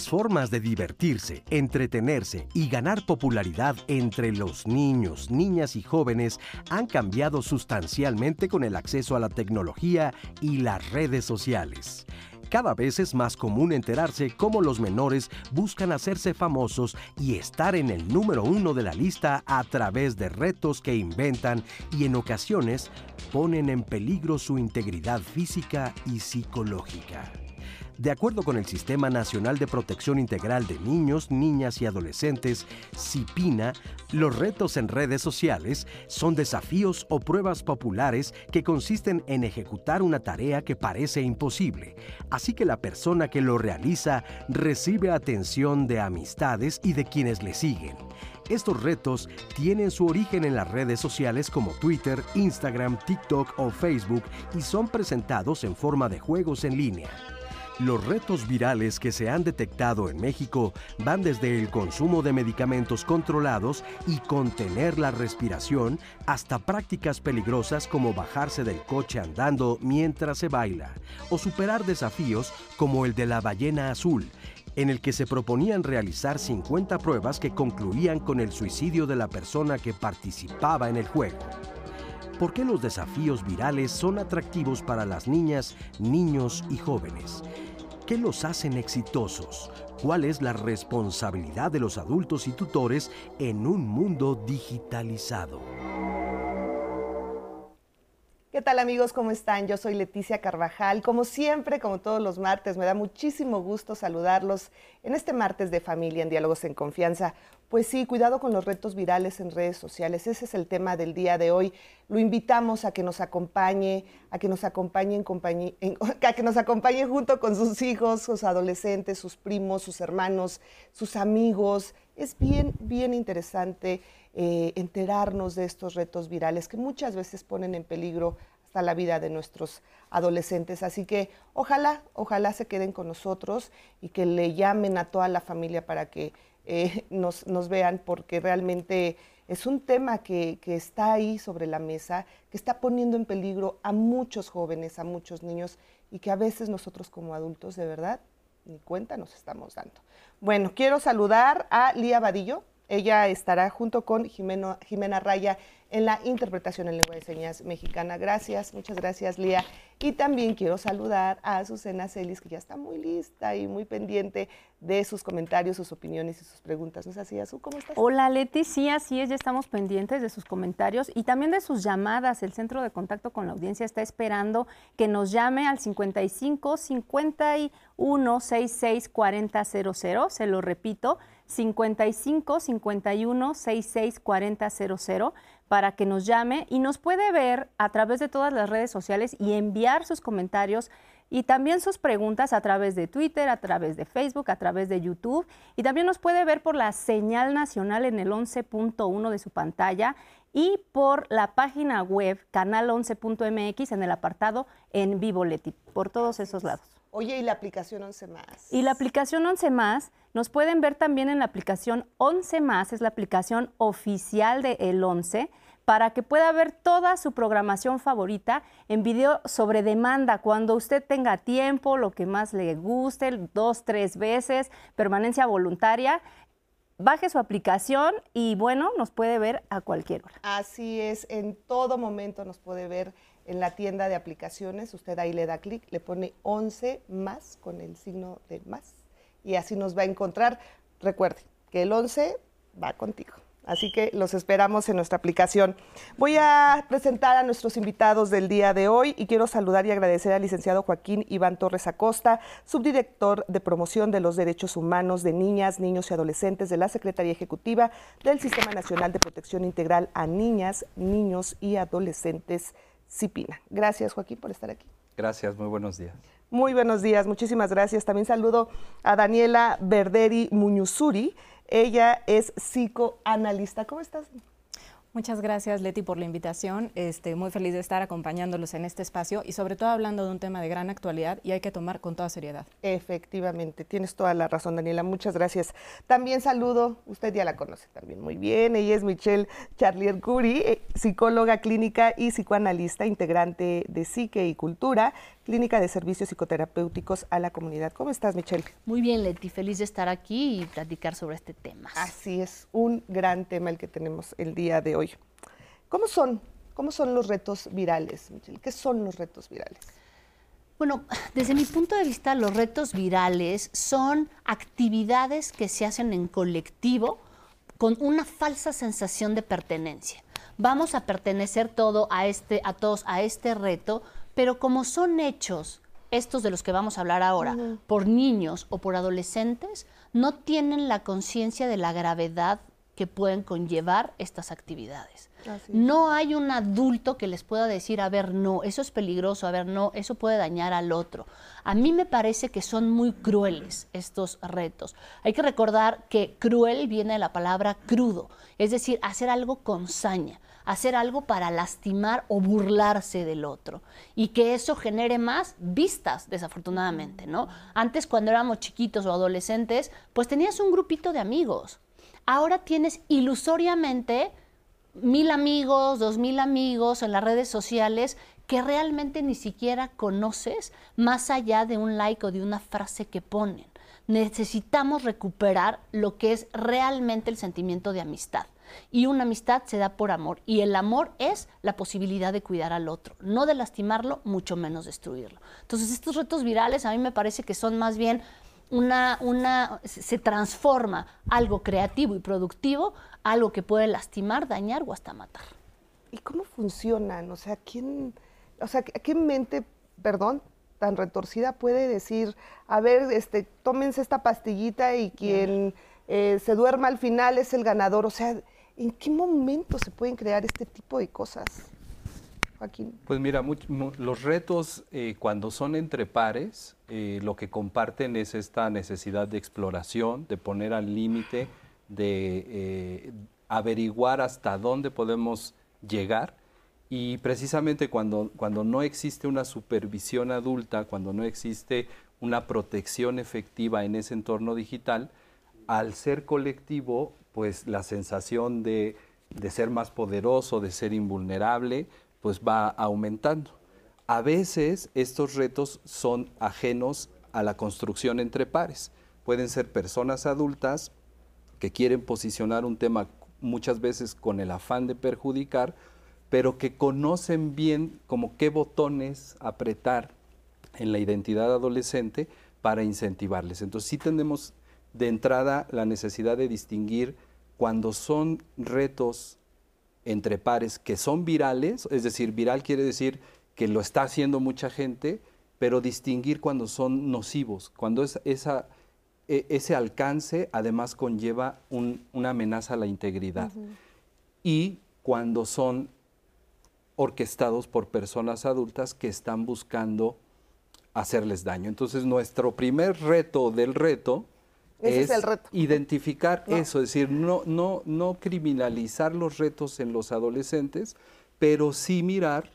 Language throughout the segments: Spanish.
Las formas de divertirse, entretenerse y ganar popularidad entre los niños, niñas y jóvenes han cambiado sustancialmente con el acceso a la tecnología y las redes sociales. Cada vez es más común enterarse cómo los menores buscan hacerse famosos y estar en el número uno de la lista a través de retos que inventan y en ocasiones ponen en peligro su integridad física y psicológica. De acuerdo con el Sistema Nacional de Protección Integral de Niños, Niñas y Adolescentes, CIPINA, los retos en redes sociales son desafíos o pruebas populares que consisten en ejecutar una tarea que parece imposible, así que la persona que lo realiza recibe atención de amistades y de quienes le siguen. Estos retos tienen su origen en las redes sociales como Twitter, Instagram, TikTok o Facebook y son presentados en forma de juegos en línea. Los retos virales que se han detectado en México van desde el consumo de medicamentos controlados y contener la respiración hasta prácticas peligrosas como bajarse del coche andando mientras se baila o superar desafíos como el de la ballena azul, en el que se proponían realizar 50 pruebas que concluían con el suicidio de la persona que participaba en el juego. ¿Por qué los desafíos virales son atractivos para las niñas, niños y jóvenes? ¿Qué los hacen exitosos? ¿Cuál es la responsabilidad de los adultos y tutores en un mundo digitalizado? ¿Qué tal amigos? ¿Cómo están? Yo soy Leticia Carvajal. Como siempre, como todos los martes, me da muchísimo gusto saludarlos en este martes de familia en Diálogos en Confianza. Pues sí, cuidado con los retos virales en redes sociales. Ese es el tema del día de hoy. Lo invitamos a que nos acompañe, a que nos acompañe en compañía, a que nos acompañe junto con sus hijos, sus adolescentes, sus primos, sus hermanos, sus amigos. Es bien, bien interesante eh, enterarnos de estos retos virales que muchas veces ponen en peligro hasta la vida de nuestros adolescentes. Así que ojalá, ojalá se queden con nosotros y que le llamen a toda la familia para que eh, nos, vean, porque realmente es un tema que, que, está ahí sobre la mesa, que está poniendo en peligro a muchos jóvenes, a muchos niños, y que a veces nosotros como adultos, de verdad, ni cuenta nos estamos dando. Bueno, quiero saludar a Lía Vadillo. Ella estará junto con Jimena Raya en la interpretación en lengua de señas mexicana. Gracias, muchas gracias, Lía. Y también quiero saludar a Azucena Celis, que ya está muy lista y muy pendiente de sus comentarios, sus opiniones y sus preguntas. ¿No es así, Azu? ¿Cómo estás? Hola, Leti. Sí, así es. Ya estamos pendientes de sus comentarios y también de sus llamadas. El Centro de Contacto con la Audiencia está esperando que nos llame al 55 51 66 40 00. Se lo repito, 55 51 66 40 00 para que nos llame y nos puede ver a través de todas las redes sociales y enviar sus comentarios y también sus preguntas a través de Twitter, a través de Facebook, a través de YouTube y también nos puede ver por la señal nacional en el 11.1 de su pantalla y por la página web canal11.mx en el apartado en vivo Leti, por todos esos lados. Oye, ¿y la aplicación 11 más? Y la aplicación 11 más nos pueden ver también en la aplicación 11 más, es la aplicación oficial de El 11 para que pueda ver toda su programación favorita en video sobre demanda, cuando usted tenga tiempo, lo que más le guste, dos, tres veces, permanencia voluntaria. Baje su aplicación y bueno, nos puede ver a cualquier hora. Así es, en todo momento nos puede ver en la tienda de aplicaciones. Usted ahí le da clic, le pone 11 más con el signo de más y así nos va a encontrar. Recuerde que el 11 va contigo. Así que los esperamos en nuestra aplicación. Voy a presentar a nuestros invitados del día de hoy y quiero saludar y agradecer al licenciado Joaquín Iván Torres Acosta, subdirector de promoción de los derechos humanos de niñas, niños y adolescentes de la Secretaría Ejecutiva del Sistema Nacional de Protección Integral a Niñas, Niños y Adolescentes, CIPINA. Gracias Joaquín por estar aquí. Gracias, muy buenos días. Muy buenos días, muchísimas gracias. También saludo a Daniela Verderi Muñuzuri. Ella es psicoanalista. ¿Cómo estás? Muchas gracias, Leti, por la invitación. Este, muy feliz de estar acompañándolos en este espacio y sobre todo hablando de un tema de gran actualidad y hay que tomar con toda seriedad. Efectivamente, tienes toda la razón, Daniela. Muchas gracias. También saludo, usted ya la conoce también muy bien. Ella es Michelle Charlier Curie, eh, psicóloga clínica y psicoanalista, integrante de Psique y Cultura, Clínica de Servicios Psicoterapéuticos a la Comunidad. ¿Cómo estás, Michelle? Muy bien, Leti, feliz de estar aquí y platicar sobre este tema. Así es, un gran tema el que tenemos el día de hoy. ¿Cómo son? ¿Cómo son los retos virales, Michelle? ¿Qué son los retos virales? Bueno, desde mi punto de vista, los retos virales son actividades que se hacen en colectivo con una falsa sensación de pertenencia. Vamos a pertenecer todo a este, a todos a este reto, pero como son hechos, estos de los que vamos a hablar ahora, por niños o por adolescentes, no tienen la conciencia de la gravedad que pueden conllevar estas actividades. No hay un adulto que les pueda decir, a ver, no, eso es peligroso, a ver, no, eso puede dañar al otro. A mí me parece que son muy crueles estos retos. Hay que recordar que cruel viene de la palabra crudo, es decir, hacer algo con saña hacer algo para lastimar o burlarse del otro y que eso genere más vistas, desafortunadamente, ¿no? Antes cuando éramos chiquitos o adolescentes, pues tenías un grupito de amigos. Ahora tienes ilusoriamente mil amigos, dos mil amigos en las redes sociales que realmente ni siquiera conoces más allá de un like o de una frase que ponen. Necesitamos recuperar lo que es realmente el sentimiento de amistad. Y una amistad se da por amor. Y el amor es la posibilidad de cuidar al otro, no de lastimarlo, mucho menos destruirlo. Entonces, estos retos virales a mí me parece que son más bien una, una, se transforma algo creativo y productivo, algo que puede lastimar, dañar o hasta matar. ¿Y cómo funcionan? O sea, ¿quién, o sea, ¿qué mente, perdón, tan retorcida puede decir, a ver, este, tómense esta pastillita y quien eh, se duerma al final es el ganador? O sea, ¿en qué momento se pueden crear este tipo de cosas? Pues mira, los retos eh, cuando son entre pares, eh, lo que comparten es esta necesidad de exploración, de poner al límite, de averiguar hasta dónde podemos llegar. Y precisamente cuando, cuando no existe una supervisión adulta, cuando no existe una protección efectiva en ese entorno digital, al ser colectivo, pues la sensación de, de ser más poderoso, de ser invulnerable, pues va aumentando. A veces estos retos son ajenos a la construcción entre pares. Pueden ser personas adultas que quieren posicionar un tema muchas veces con el afán de perjudicar, pero que conocen bien como qué botones apretar en la identidad adolescente para incentivarles. Entonces sí tenemos de entrada la necesidad de distinguir cuando son retos entre pares que son virales, es decir, viral quiere decir que lo está haciendo mucha gente, pero distinguir cuando son nocivos, cuando es esa, e, ese alcance además conlleva una amenaza a la integridad. Y cuando son orquestados por personas adultas que están buscando hacerles daño. Entonces, nuestro primer reto del reto es, identificar eso, es decir, no, no, no criminalizar los retos en los adolescentes, pero sí mirar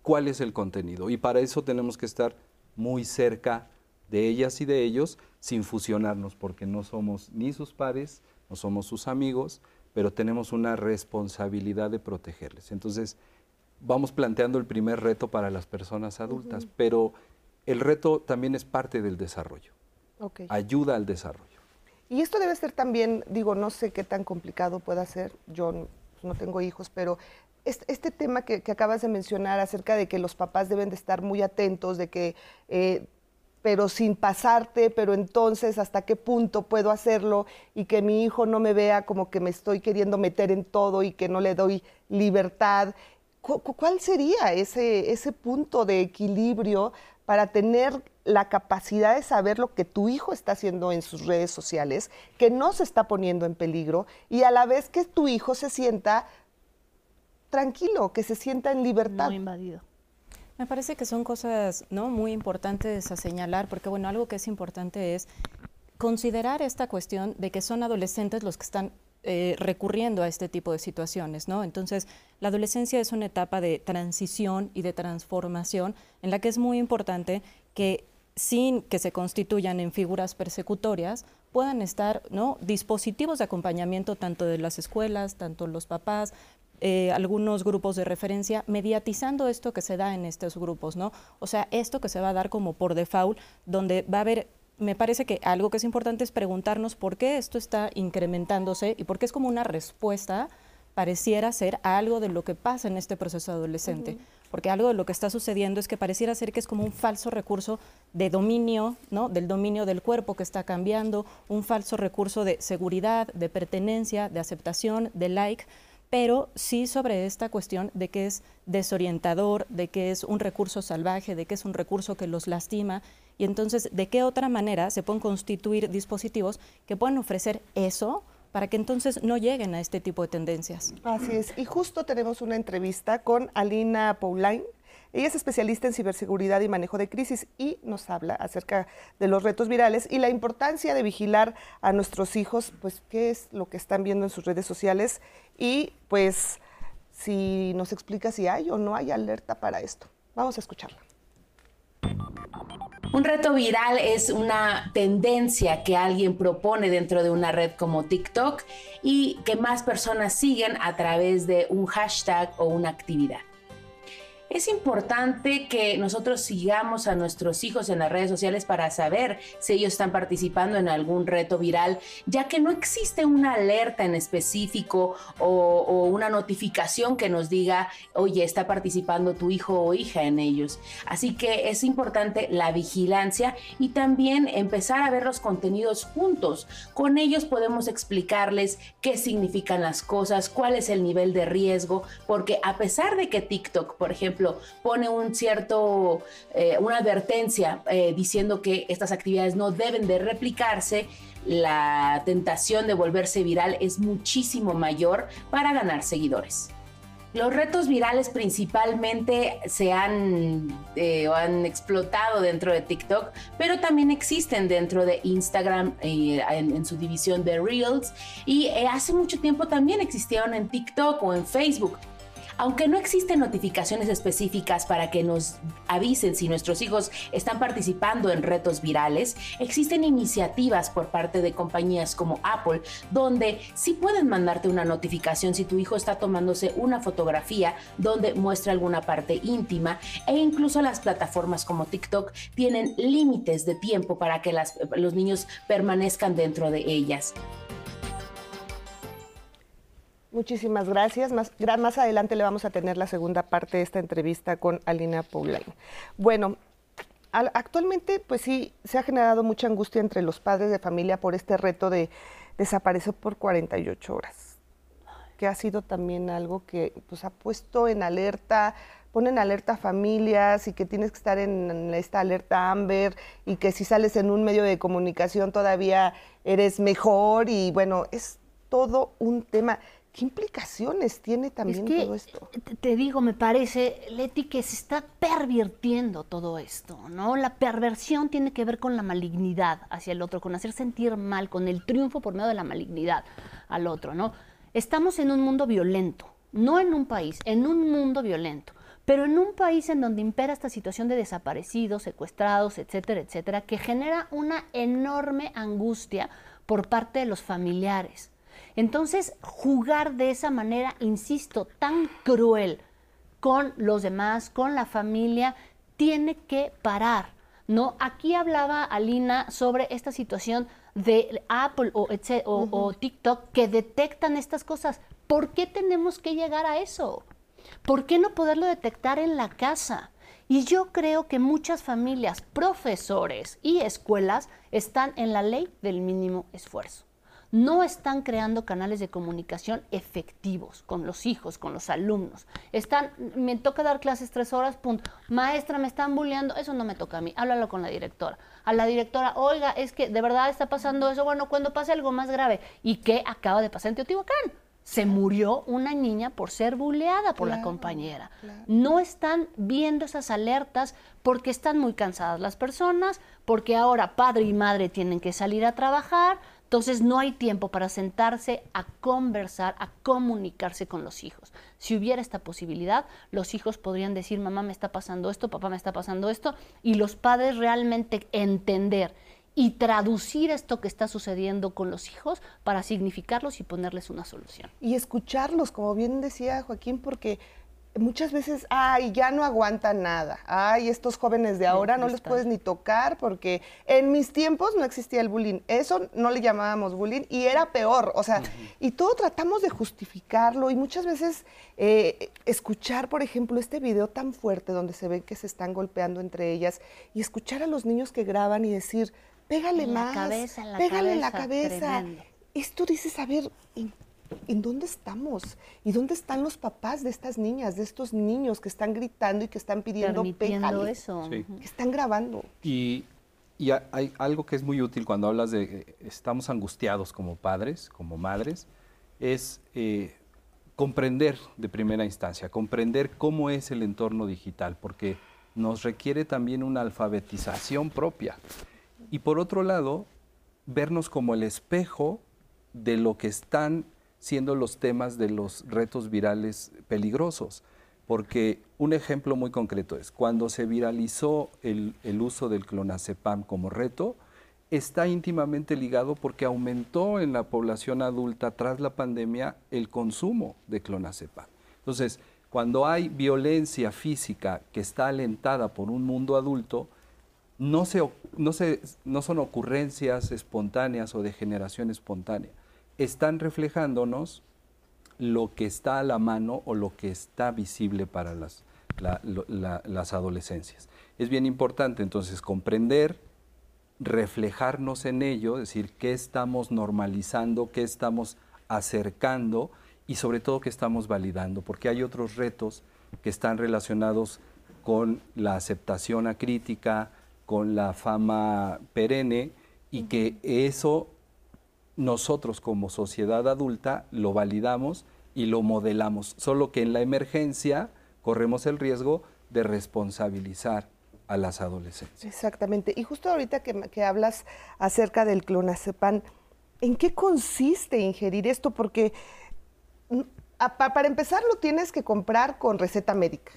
cuál es el contenido. Y para eso tenemos que estar muy cerca de ellas y de ellos sin fusionarnos, porque no somos ni sus pares, no somos sus amigos, pero tenemos una responsabilidad de protegerles. Entonces, vamos planteando el primer reto para las personas adultas, pero el reto también es parte del desarrollo ayuda al desarrollo. Y esto debe ser también, digo, no sé qué tan complicado pueda ser, yo no, tengo hijos, pero este, tema que, acabas de mencionar acerca de que los papás deben de estar muy atentos, de que, eh, pero sin pasarte, pero entonces hasta qué punto puedo hacerlo y que mi hijo no me vea como que me estoy queriendo meter en todo y que no le doy libertad. ¿Cuál sería ese, ese punto de equilibrio para tener la capacidad de saber lo que tu hijo está haciendo en sus redes sociales, que no se está poniendo en peligro y a la vez que tu hijo se sienta tranquilo, que se sienta en libertad. No invadido. Me parece que son cosas ¿no? muy importantes a señalar, porque bueno, algo que es importante es considerar esta cuestión de que son adolescentes los que están eh, recurriendo a este tipo de situaciones, ¿no? Entonces, la adolescencia es una etapa de transición y de transformación en la que es muy importante que sin que se constituyan en figuras persecutorias, puedan estar ¿no? dispositivos de acompañamiento tanto de las escuelas, tanto los papás, eh, algunos grupos de referencia mediatizando esto que se da en estos grupos, ¿no? O sea, esto que se va a dar como por default, donde va a haber me parece que algo que es importante es preguntarnos por qué esto está incrementándose y por qué es como una respuesta pareciera ser algo de lo que pasa en este proceso adolescente. Porque algo de lo que está sucediendo es que pareciera ser que es como un falso recurso de dominio, ¿no? Del dominio del cuerpo que está cambiando, un falso recurso de seguridad, de pertenencia, de aceptación, de like, pero sí sobre esta cuestión de que es desorientador, de que es un recurso salvaje, de que es un recurso que los lastima y entonces de qué otra manera se pueden constituir dispositivos que puedan ofrecer eso para que entonces no lleguen a este tipo de tendencias. Así es. Y justo tenemos una entrevista con Alina Paulain. Ella es especialista en ciberseguridad y manejo de crisis y nos habla acerca de los retos virales y la importancia de vigilar a nuestros hijos, pues qué es lo que están viendo en sus redes sociales y pues si nos explica si hay o no hay alerta para esto. Vamos a escucharla. Un reto viral es una tendencia que alguien propone dentro de una red como TikTok y que más personas siguen a través de un hashtag o una actividad. Es importante que nosotros sigamos a nuestros hijos en las redes sociales para saber si ellos están participando en algún reto viral, ya que no existe una alerta en específico o, una notificación que nos diga, oye, está participando tu hijo o hija en ellos. Así que es importante la vigilancia y también empezar a ver los contenidos juntos. Con ellos podemos explicarles qué significan las cosas, cuál es el nivel de riesgo, porque a pesar de que TikTok, por ejemplo, pone un cierto, eh, una advertencia eh, diciendo que estas actividades no deben de replicarse, la tentación de volverse viral es muchísimo mayor para ganar seguidores. Los retos virales principalmente se han, eh, han explotado dentro de TikTok, pero también existen dentro de Instagram en, su división de Reels y hace mucho tiempo también existieron en TikTok o en Facebook. Aunque no existen notificaciones específicas para que nos avisen si nuestros hijos están participando en retos virales, existen iniciativas por parte de compañías como Apple donde sí pueden mandarte una notificación si tu hijo está tomándose una fotografía donde muestra alguna parte íntima e incluso las plataformas como TikTok tienen límites de tiempo para que los niños permanezcan dentro de ellas. Muchísimas gracias. Más, más adelante le vamos a tener la segunda parte de esta entrevista con Alina Paulain. Bueno, actualmente pues sí se ha generado mucha angustia entre los padres de familia por este reto de desaparecer por 48 horas, que ha sido también algo que pues ha puesto en alerta pone en alerta familias y que tienes que estar en esta alerta Amber y que si sales en un medio de comunicación todavía eres mejor y bueno, es todo un tema. ¿Qué implicaciones tiene también todo esto? Te digo, me parece, Leti, que se está pervirtiendo todo esto, ¿no? La perversión tiene que ver con la malignidad hacia el otro, con hacer sentir mal, con el triunfo por medio de la malignidad al otro, ¿no? Estamos en un mundo violento, no en un país, en un mundo violento. Pero en un país en donde impera esta situación de desaparecidos, secuestrados, etcétera, etcétera, que genera una enorme angustia por parte de los familiares, entonces, jugar de esa manera, insisto, tan cruel con los demás, con la familia, tiene que parar. ¿no? Aquí hablaba Alina sobre esta situación de Apple o, o, TikTok que detectan estas cosas. ¿Por qué tenemos que llegar a eso? ¿Por qué no poderlo detectar en la casa? Y yo creo que muchas familias, profesores y escuelas están en la ley del mínimo esfuerzo no están creando canales de comunicación efectivos con los hijos, con los alumnos. Están, me toca dar clases tres horas, punto. Maestra, me están bulleando, eso no me toca a mí, háblalo con la directora. A la directora, oiga, es que de verdad está pasando eso, bueno, cuando pase algo más grave. ¿Y qué acaba de pasar en Teotihuacán? se murió una niña por ser bulleada por la compañera. No están viendo esas alertas porque están muy cansadas las personas, porque ahora padre y madre tienen que salir a trabajar, entonces no hay tiempo para sentarse a conversar, a comunicarse con los hijos. Si hubiera esta posibilidad, los hijos podrían decir, mamá me está pasando esto, papá me está pasando esto, y los padres realmente entender y traducir esto que está sucediendo con los hijos para significarlos y ponerles una solución. Y escucharlos, como bien decía Joaquín, porque muchas veces, ay, ya no aguantan nada. Ay, estos jóvenes de ahora no les puedes ni tocar porque en mis tiempos no existía el bullying. Eso no le llamábamos bullying y era peor. O sea, y todo tratamos de justificarlo y muchas veces eh, escuchar, por ejemplo, este video tan fuerte donde se ve que se están golpeando entre ellas y escuchar a los niños que graban y decir, pégale más, pégale en la cabeza. Esto dices, a ver, ¿en dónde estamos? ¿Y dónde están los papás de estas niñas, de estos niños que están gritando y que están pidiendo pégale, eso? Que están grabando. Y, hay algo que es muy útil cuando hablas de eh, estamos angustiados como padres, como madres, es eh, comprender de primera instancia, comprender cómo es el entorno digital, porque nos requiere también una alfabetización propia. Y por otro lado, vernos como el espejo de lo que están siendo los temas de los retos virales peligrosos. Porque un ejemplo muy concreto es, cuando se viralizó el, uso del clonazepam como reto, está íntimamente ligado porque aumentó en la población adulta tras la pandemia el consumo de clonazepam. Entonces, cuando hay violencia física que está alentada por un mundo adulto, no, se, no, se, no son ocurrencias espontáneas o de generación espontánea están reflejándonos lo que está a la mano o lo que está visible para las, las adolescencias. Es bien importante entonces comprender, reflejarnos en ello, decir qué estamos normalizando, qué estamos acercando y sobre todo qué estamos validando, porque hay otros retos que están relacionados con la aceptación acrítica, con la fama perenne y que eso nosotros como sociedad adulta lo validamos y lo modelamos, solo que en la emergencia corremos el riesgo de responsabilizar a las adolescentes. Exactamente. Y justo ahorita que, hablas acerca del clonazepam, ¿en qué consiste ingerir esto? Porque mm, para empezar lo tienes que comprar con receta médica.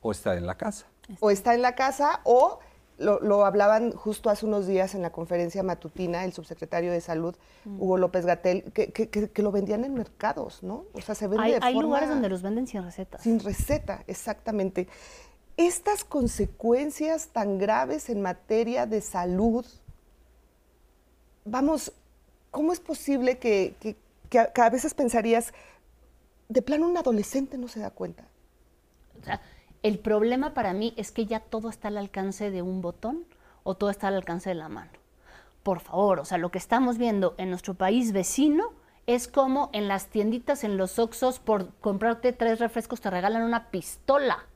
O está en la casa. O está en la casa o lo, hablaban justo hace unos días en la conferencia matutina el subsecretario de Salud, mm. Hugo López Gatel, que, lo vendían en mercados, ¿no? O sea, se vende hay, Hay lugares donde los venden sin receta. Sin receta, exactamente. Estas consecuencias tan graves en materia de salud, vamos, ¿cómo es posible que, que a veces pensarías, de plano un adolescente no se da cuenta? O sea, el problema para mí es que ya todo está al alcance de un botón o todo está al alcance de la mano. Por favor, o sea, lo que estamos viendo en nuestro país vecino es como en las tienditas, en los Oxos, por comprarte tres refrescos te regalan una pistola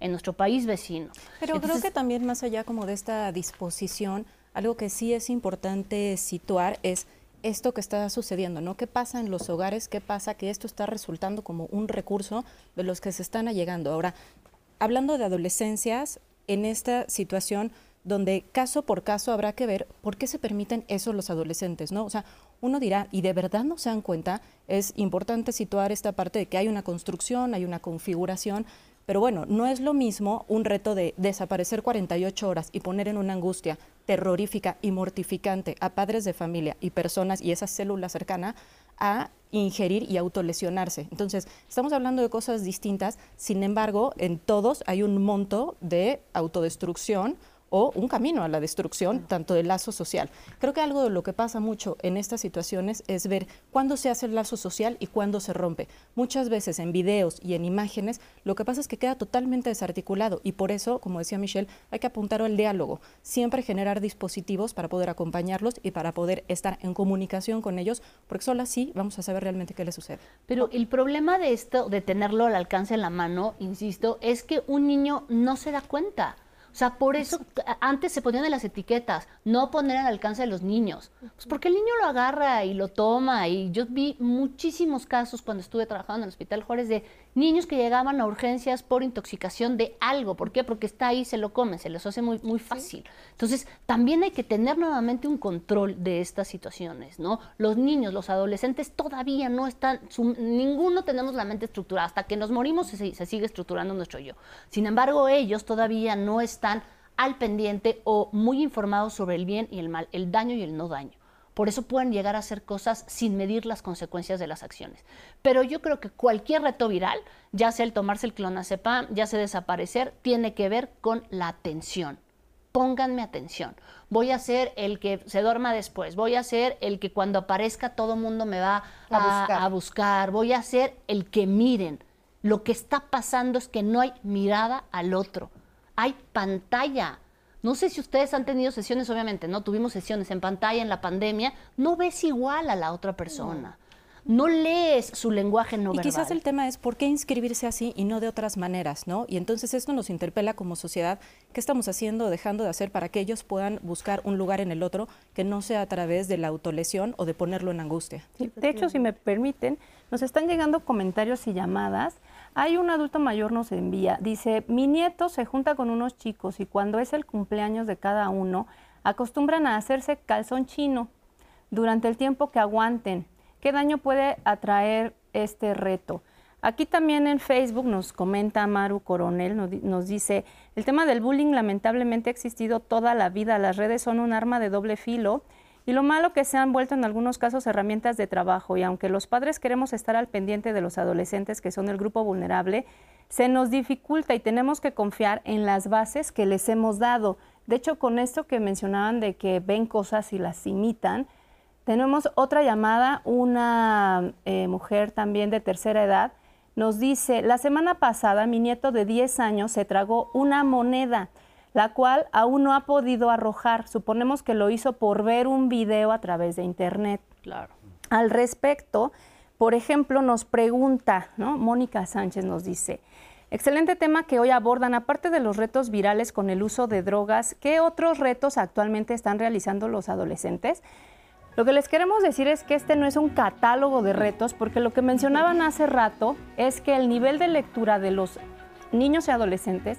en nuestro país vecino. Pero creo que también más allá como de esta disposición, algo que sí es importante situar es esto que está sucediendo, ¿no? ¿Qué pasa en los hogares? ¿Qué pasa que esto está resultando como un recurso de los que se están allegando? Ahora, hablando de adolescencias, en esta situación donde caso por caso habrá que ver por qué se permiten eso los adolescentes, ¿no? O sea, uno dirá, ¿y de verdad no se dan cuenta? Es importante situar esta parte de que hay una construcción, hay una configuración, pero bueno, no es lo mismo un reto de desaparecer 48 horas y poner en una angustia terrorífica y mortificante a padres de familia y personas y esa célula cercana a ingerir y autolesionarse. Entonces, estamos hablando de cosas distintas, sin embargo, en todos hay un monto de autodestrucción o un camino a la destrucción tanto del lazo social. Creo que algo de lo que pasa mucho en estas situaciones es ver cuándo se hace el lazo social y cuándo se rompe. Muchas veces en videos y en imágenes lo que pasa es que queda totalmente desarticulado y por eso, como decía Michelle, hay que apuntar al diálogo, siempre generar dispositivos para poder acompañarlos y para poder estar en comunicación con ellos, porque solo así vamos a saber realmente qué les sucede. Pero el problema de esto, de tenerlo al alcance de la mano, insisto, es que un niño no se da cuenta. O sea, por eso antes se ponían en las etiquetas, no poner al alcance de los niños. Pues porque el niño lo agarra y lo toma. Y yo vi muchísimos casos cuando estuve trabajando en el Hospital Juárez de niños que llegaban a urgencias por intoxicación de algo. ¿Por qué? Porque está ahí, se lo comen, se les hace muy, muy fácil. Entonces, también hay que tener nuevamente un control de estas situaciones, ¿no? Los niños, los adolescentes todavía no están, ninguno tenemos la mente estructurada. Hasta que nos morimos se, se sigue estructurando nuestro yo. Sin embargo, ellos todavía no están al pendiente o muy informados sobre el bien y el mal, el daño y el no daño. Por eso pueden llegar a hacer cosas sin medir las consecuencias de las acciones. Pero yo creo que cualquier reto viral, ya sea el tomarse el clonazepam, ya sea desaparecer, tiene que ver con la atención. Pónganme atención. Voy a ser el que se duerma después. Voy a ser el que cuando aparezca todo mundo me va a, buscar. a buscar. Voy a ser el que miren. Lo que está pasando es que no hay mirada al otro. Hay pantalla no sé si ustedes han tenido sesiones, obviamente, ¿no? Tuvimos sesiones en pantalla en la pandemia. No ves igual a la otra persona. No. lees su lenguaje no y quizás el tema es por qué inscribirse así y no de otras maneras, ¿no? Y entonces esto nos interpela como sociedad, ¿qué estamos haciendo o dejando de hacer para que ellos puedan buscar un lugar en el otro que no sea a través de la autolesión o de ponerlo en angustia? de hecho, si me permiten, nos están llegando comentarios y llamadas hay un adulto mayor nos envía, dice, mi nieto se junta con unos chicos y cuando es el cumpleaños de cada uno, acostumbran a hacerse calzón chino durante el tiempo que aguanten. ¿Qué daño puede atraer este reto? Aquí también en Facebook nos comenta Maru Coronel, nos, nos, dice, el tema del bullying lamentablemente ha existido toda la vida, las redes son un arma de doble filo y lo malo que se han vuelto en algunos casos herramientas de trabajo y aunque los padres queremos estar al pendiente de los adolescentes que son el grupo vulnerable, se nos dificulta y tenemos que confiar en las bases que les hemos dado. De hecho, con esto que mencionaban de que ven cosas y las imitan, tenemos otra llamada, una eh, mujer también de tercera edad, nos dice, la semana pasada mi nieto de 10 años se tragó una moneda la cual aún no ha podido arrojar. Suponemos que lo hizo por ver un video a través de internet. Claro. Al respecto, por ejemplo, nos pregunta, ¿no? Mónica Sánchez nos dice, excelente tema que hoy abordan, aparte de los retos virales con el uso de drogas, ¿qué otros retos actualmente están realizando los adolescentes? Lo que les queremos decir es que este no es un catálogo de retos, porque lo que mencionaban hace rato es que el nivel de lectura de los niños y adolescentes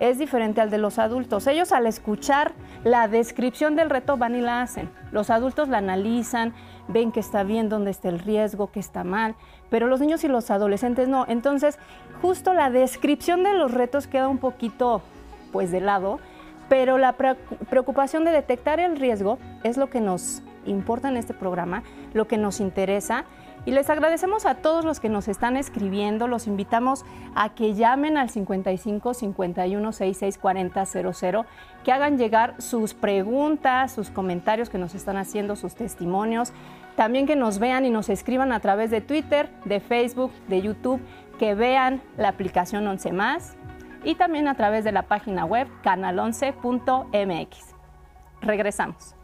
es diferente al de los adultos. Ellos al escuchar la descripción del reto van y la hacen. Los adultos la analizan, ven que está bien, dónde está el riesgo, que está mal, pero los niños y los adolescentes no. Entonces, justo la descripción de los retos queda un poquito pues de lado, pero la preocupación de detectar el riesgo es lo que nos importa en este programa, lo que nos interesa y les agradecemos a todos los que nos están escribiendo. Los invitamos a que llamen al 55 51 66 40 00, que hagan llegar sus preguntas, sus comentarios que nos están haciendo, sus testimonios. También que nos vean y nos escriban a través de Twitter, de Facebook, de YouTube, que vean la aplicación 11 más y también a través de la página web canal11.mx. Regresamos.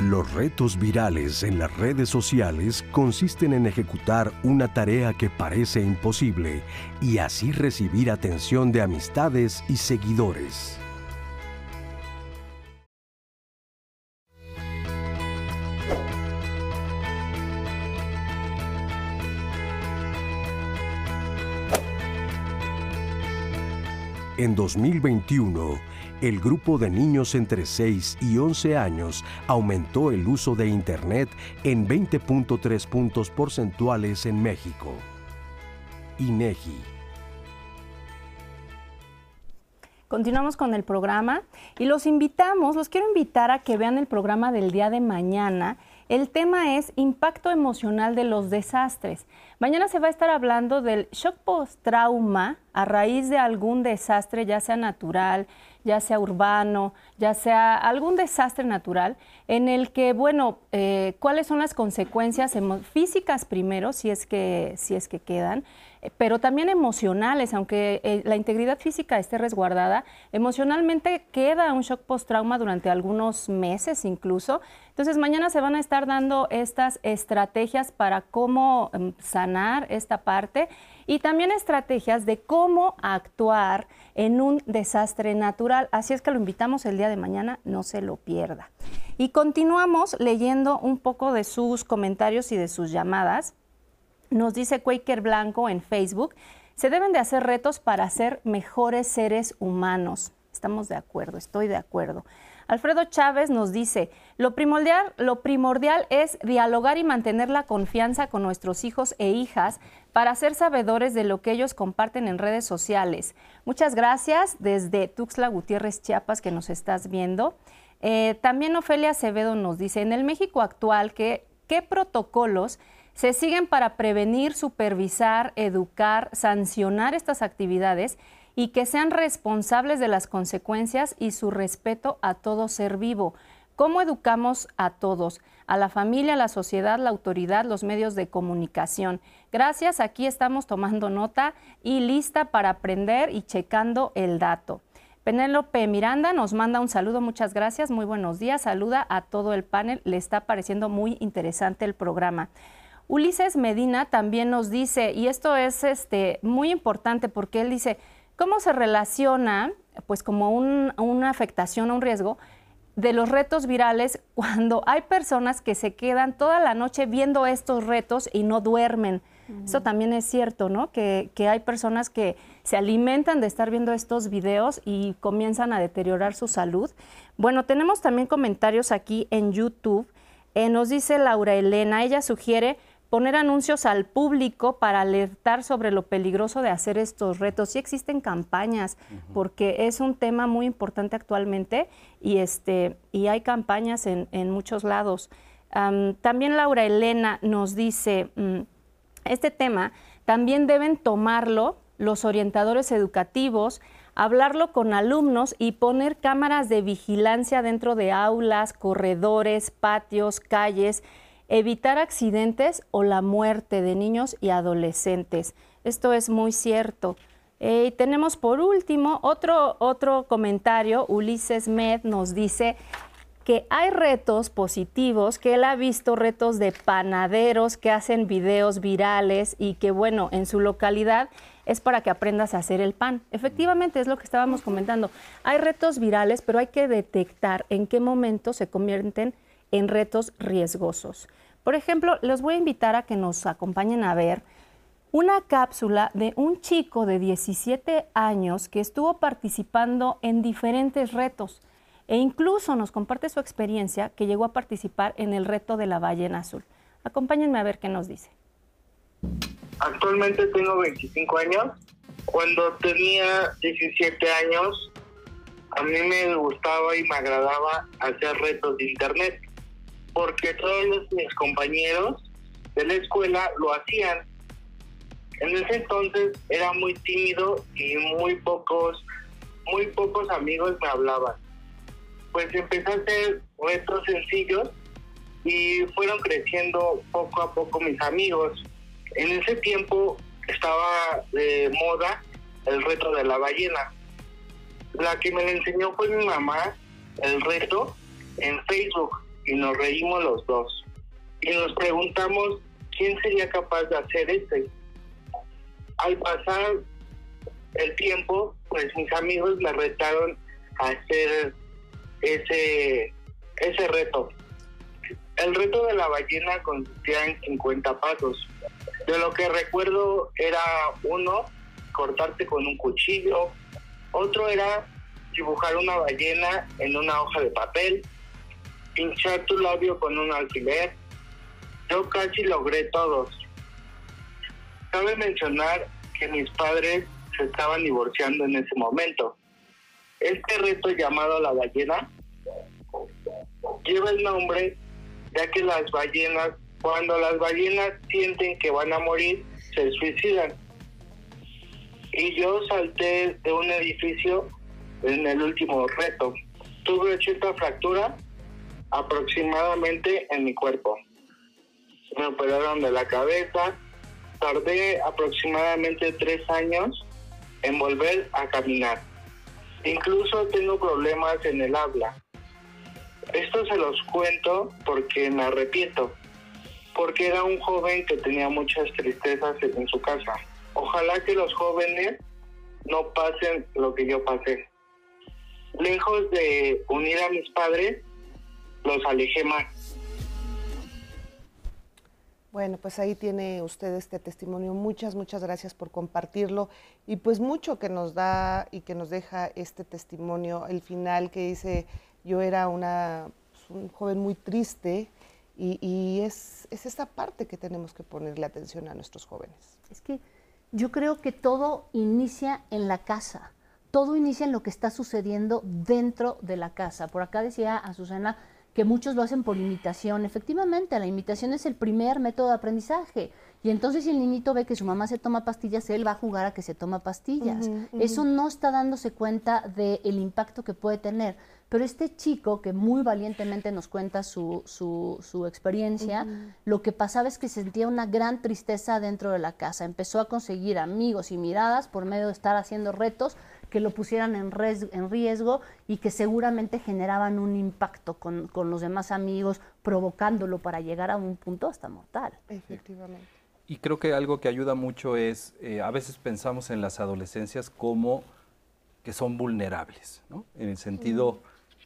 Los retos virales en las redes sociales consisten en ejecutar una tarea que parece imposible y así recibir atención de amistades y seguidores. En 2021, el grupo de niños entre 6 y 11 años aumentó el uso de Internet en 20.3 puntos porcentuales en México. INEGI. Continuamos con el programa y los invitamos, los quiero invitar a que vean el programa del día de mañana. El tema es impacto emocional de los desastres. Mañana se va a estar hablando del shock post-trauma a raíz de algún desastre, ya sea natural, ya sea urbano, ya sea algún desastre natural, en el que, bueno, eh, cuáles son las consecuencias físicas primero, si es que, si es que quedan, eh, pero también emocionales, aunque eh, la integridad física esté resguardada, emocionalmente queda un shock post-trauma durante algunos meses incluso. Entonces, mañana se van a estar dando estas estrategias para cómo em, sanar esta parte y también estrategias de cómo actuar en un desastre natural. Así es que lo invitamos el día de mañana, no se lo pierda. Y continuamos leyendo un poco de sus comentarios y de sus llamadas. Nos dice Quaker Blanco en Facebook, se deben de hacer retos para ser mejores seres humanos. Estamos de acuerdo, estoy de acuerdo. Alfredo Chávez nos dice, lo primordial, lo primordial es dialogar y mantener la confianza con nuestros hijos e hijas para ser sabedores de lo que ellos comparten en redes sociales. Muchas gracias desde Tuxtla Gutiérrez, Chiapas, que nos estás viendo. Eh, también Ofelia Acevedo nos dice, en el México actual, ¿qué, ¿qué protocolos se siguen para prevenir, supervisar, educar, sancionar estas actividades y que sean responsables de las consecuencias y su respeto a todo ser vivo? ¿Cómo educamos a todos? A la familia, a la sociedad, la autoridad, los medios de comunicación. Gracias, aquí estamos tomando nota y lista para aprender y checando el dato. Penélope Miranda nos manda un saludo, muchas gracias, muy buenos días, saluda a todo el panel, le está pareciendo muy interesante el programa. Ulises Medina también nos dice, y esto es este, muy importante porque él dice, ¿cómo se relaciona, pues como una afectación, un riesgo, de los retos virales cuando hay personas que se quedan toda la noche viendo estos retos y no duermen? Eso también es cierto, ¿no? Que, hay personas que se alimentan de estar viendo estos videos y comienzan a deteriorar su salud. Bueno, tenemos también comentarios aquí en YouTube. Eh, nos dice Laura Elena, ella sugiere poner anuncios al público para alertar sobre lo peligroso de hacer estos retos. Sí existen campañas, porque es un tema muy importante actualmente y, este, y hay campañas en, muchos lados. también Laura Elena nos dice, mm, este tema también deben tomarlo los orientadores educativos, hablarlo con alumnos y poner cámaras de vigilancia dentro de aulas, corredores, patios, calles, evitar accidentes o la muerte de niños y adolescentes. Esto es muy cierto. Eh, tenemos por último otro, otro comentario. Ulises Med nos dice, que hay retos positivos, que él ha visto retos de panaderos que hacen videos virales y que, bueno, en su localidad es para que aprendas a hacer el pan. Efectivamente, es lo que estábamos comentando. Hay retos virales, pero hay que detectar en qué momento se convierten en retos riesgosos. Por ejemplo, les voy a invitar a que nos acompañen a ver una cápsula de un chico de 17 años que estuvo participando en diferentes retos e incluso nos comparte su experiencia que llegó a participar en el reto de la ballena azul. Acompáñenme a ver qué nos dice. Actualmente tengo 25 años. Cuando tenía 17 años, a mí me gustaba y me agradaba hacer retos de internet, porque todos mis compañeros de la escuela lo hacían. En ese entonces era muy tímido y muy pocos, muy pocos amigos me hablaban pues empecé a hacer retos sencillos y fueron creciendo poco a poco mis amigos. En ese tiempo estaba de moda el reto de la ballena. La que me lo enseñó fue mi mamá, el reto, en Facebook, y nos reímos los dos. Y nos preguntamos quién sería capaz de hacer este. Al pasar el tiempo, pues mis amigos me retaron a hacer ese, ese reto. El reto de la ballena consistía en 50 pasos. De lo que recuerdo era uno, cortarte con un cuchillo, otro era dibujar una ballena en una hoja de papel, pinchar tu labio con un alfiler. Yo casi logré todos. Cabe mencionar que mis padres se estaban divorciando en ese momento. Este reto llamado la ballena lleva el nombre ya que las ballenas, cuando las ballenas sienten que van a morir, se suicidan. Y yo salté de un edificio en el último reto. Tuve 80 fracturas aproximadamente en mi cuerpo. Me operaron de la cabeza. Tardé aproximadamente tres años en volver a caminar. Incluso tengo problemas en el habla. Esto se los cuento porque me arrepiento, porque era un joven que tenía muchas tristezas en su casa. Ojalá que los jóvenes no pasen lo que yo pasé. Lejos de unir a mis padres, los alejé más. Bueno, pues ahí tiene usted este testimonio. Muchas, muchas gracias por compartirlo y pues mucho que nos da y que nos deja este testimonio, el final que dice, yo era una, pues, un joven muy triste y, es, es esta parte que tenemos que ponerle atención a nuestros jóvenes. Es que yo creo que todo inicia en la casa, todo inicia en lo que está sucediendo dentro de la casa. Por acá decía Azucena que muchos lo hacen por imitación. Efectivamente, la imitación es el primer método de aprendizaje. Y entonces si el niñito ve que su mamá se toma pastillas, él va a jugar a que se toma pastillas. Eso no está dándose cuenta del impacto que puede tener. Pero este chico que muy valientemente nos cuenta su, su, experiencia, lo que pasaba es que sentía una gran tristeza dentro de la casa. Empezó a conseguir amigos y miradas por medio de estar haciendo retos que lo pusieran en, en riesgo y que seguramente generaban un impacto con, con los demás amigos, provocándolo para llegar a un punto hasta mortal. Efectivamente. Y creo que algo que ayuda mucho es, eh, a veces pensamos en las adolescencias como que son vulnerables, ¿no? En el sentido...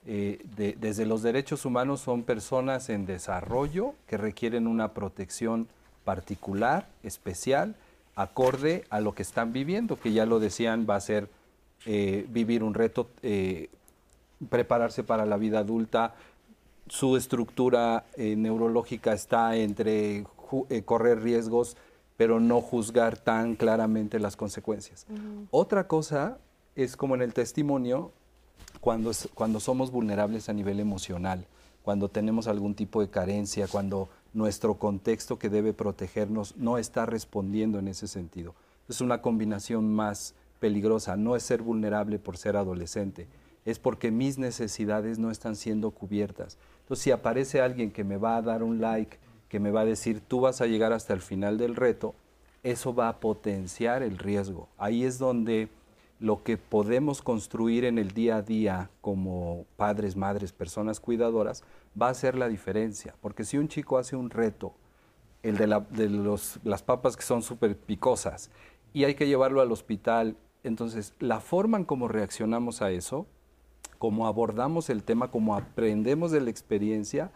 Eh, desde los derechos humanos son personas en desarrollo que requieren una protección particular, especial, acorde a lo que están viviendo, que ya lo decían, va a ser eh, vivir un reto, eh, prepararse para la vida adulta, su estructura neurológica está entre correr riesgos, pero no juzgar tan claramente las consecuencias. Otra cosa es como en el testimonio, cuando, cuando somos vulnerables a nivel emocional, cuando tenemos algún tipo de carencia, cuando nuestro contexto que debe protegernos no está respondiendo en ese sentido. Es una combinación más peligrosa. No es ser vulnerable por ser adolescente, es porque mis necesidades no están siendo cubiertas. Entonces, si aparece alguien que me va a dar un like, que me va a decir, tú vas a llegar hasta el final del reto, eso va a potenciar el riesgo. Ahí es donde lo que podemos construir en el día a día como padres, madres, personas cuidadoras, va a ser la diferencia. Porque si un chico hace un reto, el de, las papas que son súper picosas, y hay que llevarlo al hospital, entonces la forma en cómo reaccionamos a eso, cómo abordamos el tema, cómo aprendemos de la experiencia,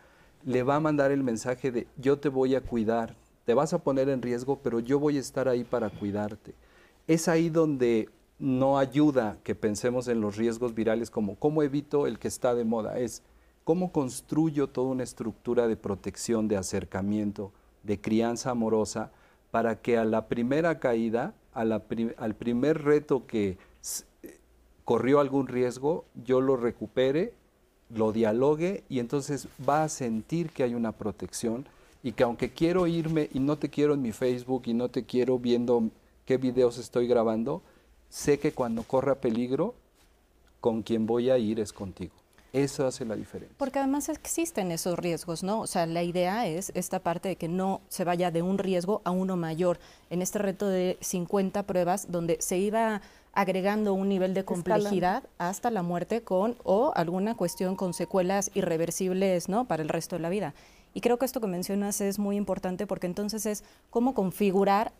le va a mandar el mensaje de yo te voy a cuidar, te vas a poner en riesgo, pero yo voy a estar ahí para cuidarte. Es ahí donde no ayuda que pensemos en los riesgos virales como cómo evito el que está de moda, es cómo construyo toda una estructura de protección, de acercamiento, de crianza amorosa, para que a la primera caída, al primer reto que corrió algún riesgo, yo lo recupere, lo dialogue y entonces va a sentir que hay una protección y que aunque quiero irme y no te quiero en mi Facebook y no te quiero viendo qué videos estoy grabando, sé que cuando corra peligro, con quien voy a ir es contigo. Eso hace la diferencia. Porque además existen esos riesgos, ¿no? O sea, la idea es esta parte de que no se vaya de un riesgo a uno mayor. En este reto de 50 pruebas, donde se iba agregando un nivel de complejidad hasta la muerte con o alguna cuestión con secuelas irreversibles, ¿no? Para el resto de la vida. Y creo que esto que mencionas es muy importante porque entonces es cómo configurar